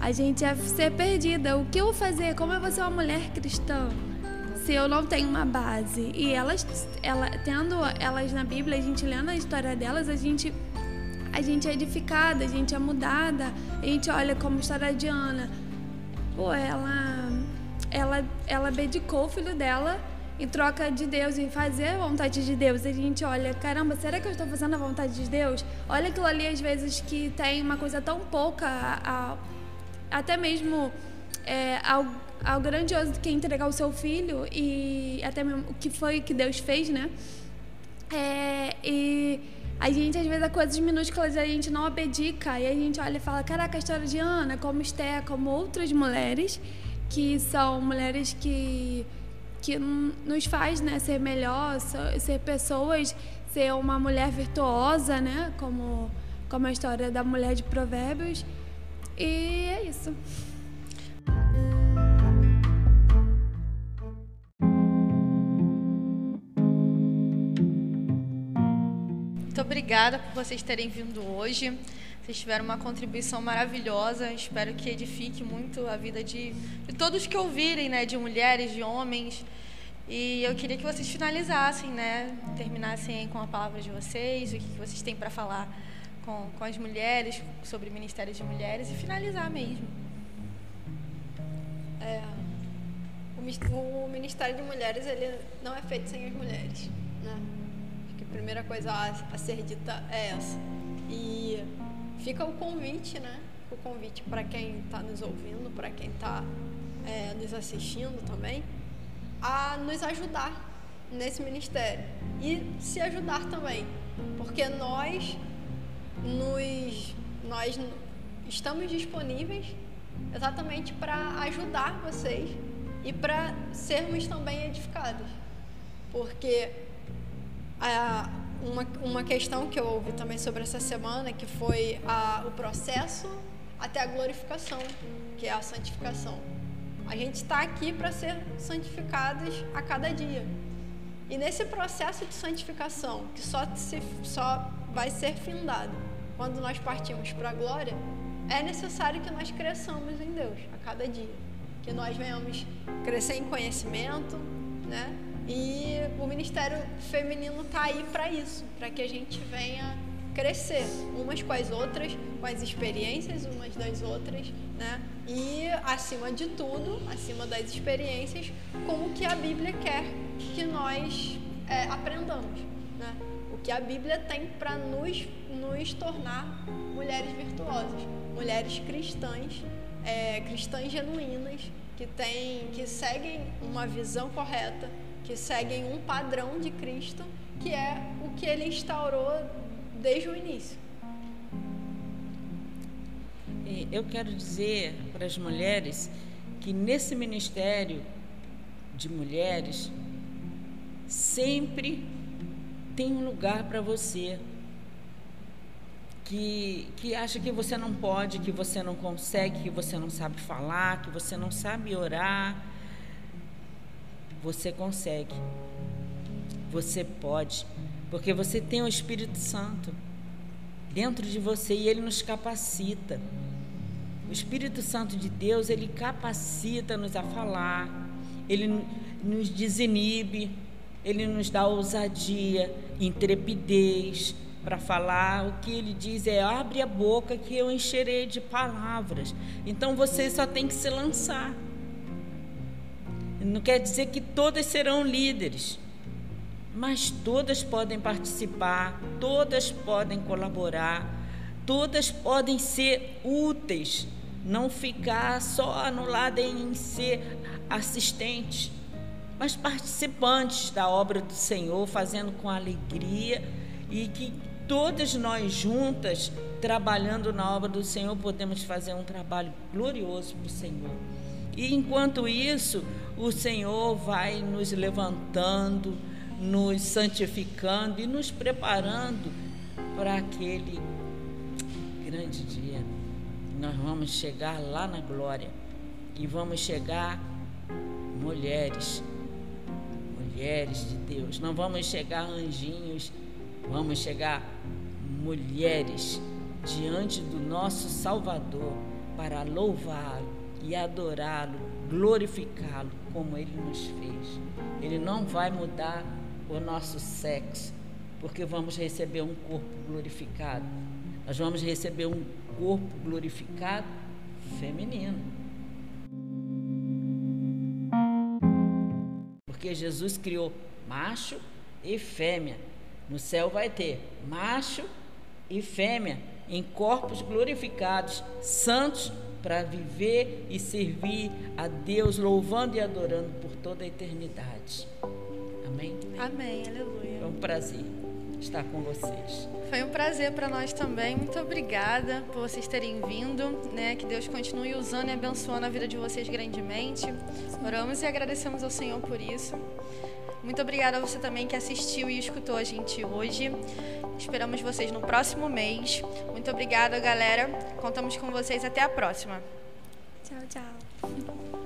A gente ia ser perdida. O que eu vou fazer? Como eu vou ser uma mulher cristã? Se eu não tenho uma base. E elas, ela, tendo elas na Bíblia, a gente lendo a história delas, a gente a gente é edificada, a gente é mudada, a gente olha como a história de Ana. Pô, ela, ela, ela dedicou o filho dela em troca de Deus, em fazer a vontade de Deus. A gente olha, caramba, será que eu estou fazendo a vontade de Deus? Olha aquilo ali, às vezes, que tem uma coisa tão pouca, a, a, até mesmo é, ao, ao grandioso que é entregar o seu filho, e até mesmo o que foi que Deus fez, né? É, e a gente, às vezes, a coisas minúsculas a gente não abdica e a gente olha e fala: caraca, a história de Ana, como Esté, como outras mulheres, que são mulheres que, que nos faz né, ser melhor, ser pessoas, ser uma mulher virtuosa, né? Como, como a história da mulher de Provérbios. E é isso. Obrigada por vocês terem vindo hoje. Vocês tiveram uma contribuição maravilhosa. Espero que edifique muito a vida de, de todos que ouvirem, né? De mulheres, de homens. E eu queria que vocês finalizassem, né? Terminassem com a palavra de vocês, o que vocês têm para falar com, com as mulheres, sobre o Ministério de Mulheres e finalizar mesmo. É, o, o Ministério de Mulheres ele não é feito sem as mulheres, né? Primeira coisa a, ser dita é essa. E fica o convite, né? O convite para quem está nos ouvindo, para quem está é, nos assistindo também, a nos ajudar nesse ministério e se ajudar também, porque nós nos nós estamos disponíveis exatamente para ajudar vocês e para sermos também edificados, porque uma, uma questão que eu ouvi também sobre essa semana, que foi a, o processo até a glorificação, que é a santificação. A gente está aqui para ser santificados a cada dia. E nesse processo de santificação, que só, se, só vai ser findado quando nós partimos para a glória, é necessário que nós cresçamos em Deus a cada dia. Que nós venhamos crescer em conhecimento, né? E o Ministério Feminino está aí para isso, para que a gente venha crescer umas com as outras, com as experiências umas das outras, né? E acima de tudo, acima das experiências, com o que a Bíblia quer que nós é, aprendamos, né? O que a Bíblia tem para nos nos tornar mulheres virtuosas, mulheres cristãs, é, cristãs genuínas que têm, que seguem uma visão correta que seguem um padrão de Cristo, que é o que ele instaurou desde o início. Eu quero dizer para as mulheres que nesse ministério de mulheres sempre tem um lugar para você que, que acha que você não pode, que você não consegue, que você não sabe falar, que você não sabe orar você consegue. Você pode. Porque você tem o Espírito Santo dentro de você e ele nos capacita. O Espírito Santo de Deus, ele capacita-nos a falar, ele nos desinibe, ele nos dá ousadia, intrepidez para falar. O que ele diz é: abre a boca que eu encherei de palavras. Então você só tem que se lançar. Não quer dizer que todas serão líderes, mas todas podem participar, todas podem colaborar, todas podem ser úteis, não ficar só anulada em ser assistentes, mas participantes da obra do Senhor, fazendo com alegria e que todas nós juntas, trabalhando na obra do Senhor, podemos fazer um trabalho glorioso para o Senhor. E enquanto isso, o Senhor vai nos levantando, nos santificando e nos preparando para aquele grande dia. Nós vamos chegar lá na glória e vamos chegar mulheres, mulheres de Deus. Não vamos chegar anjinhos, vamos chegar mulheres diante do nosso Salvador para louvá-lo e adorá-lo, glorificá-lo como ele nos fez. Ele não vai mudar o nosso sexo, porque vamos receber um corpo glorificado. Nós vamos receber um corpo glorificado feminino. Porque Jesus criou macho e fêmea. No céu vai ter macho e fêmea em corpos glorificados, santos, para viver e servir a Deus, louvando e adorando por toda a eternidade. Amém? Amém, aleluia. É um prazer estar com vocês. Foi um prazer para nós também. Muito obrigada por vocês terem vindo, né? Que Deus continue usando e abençoando a vida de vocês grandemente. Oramos e agradecemos ao Senhor por isso. Muito obrigada a você também que assistiu e escutou a gente hoje. Esperamos vocês no próximo mês. Muito obrigada, galera. Contamos com vocês até a próxima. Tchau, tchau.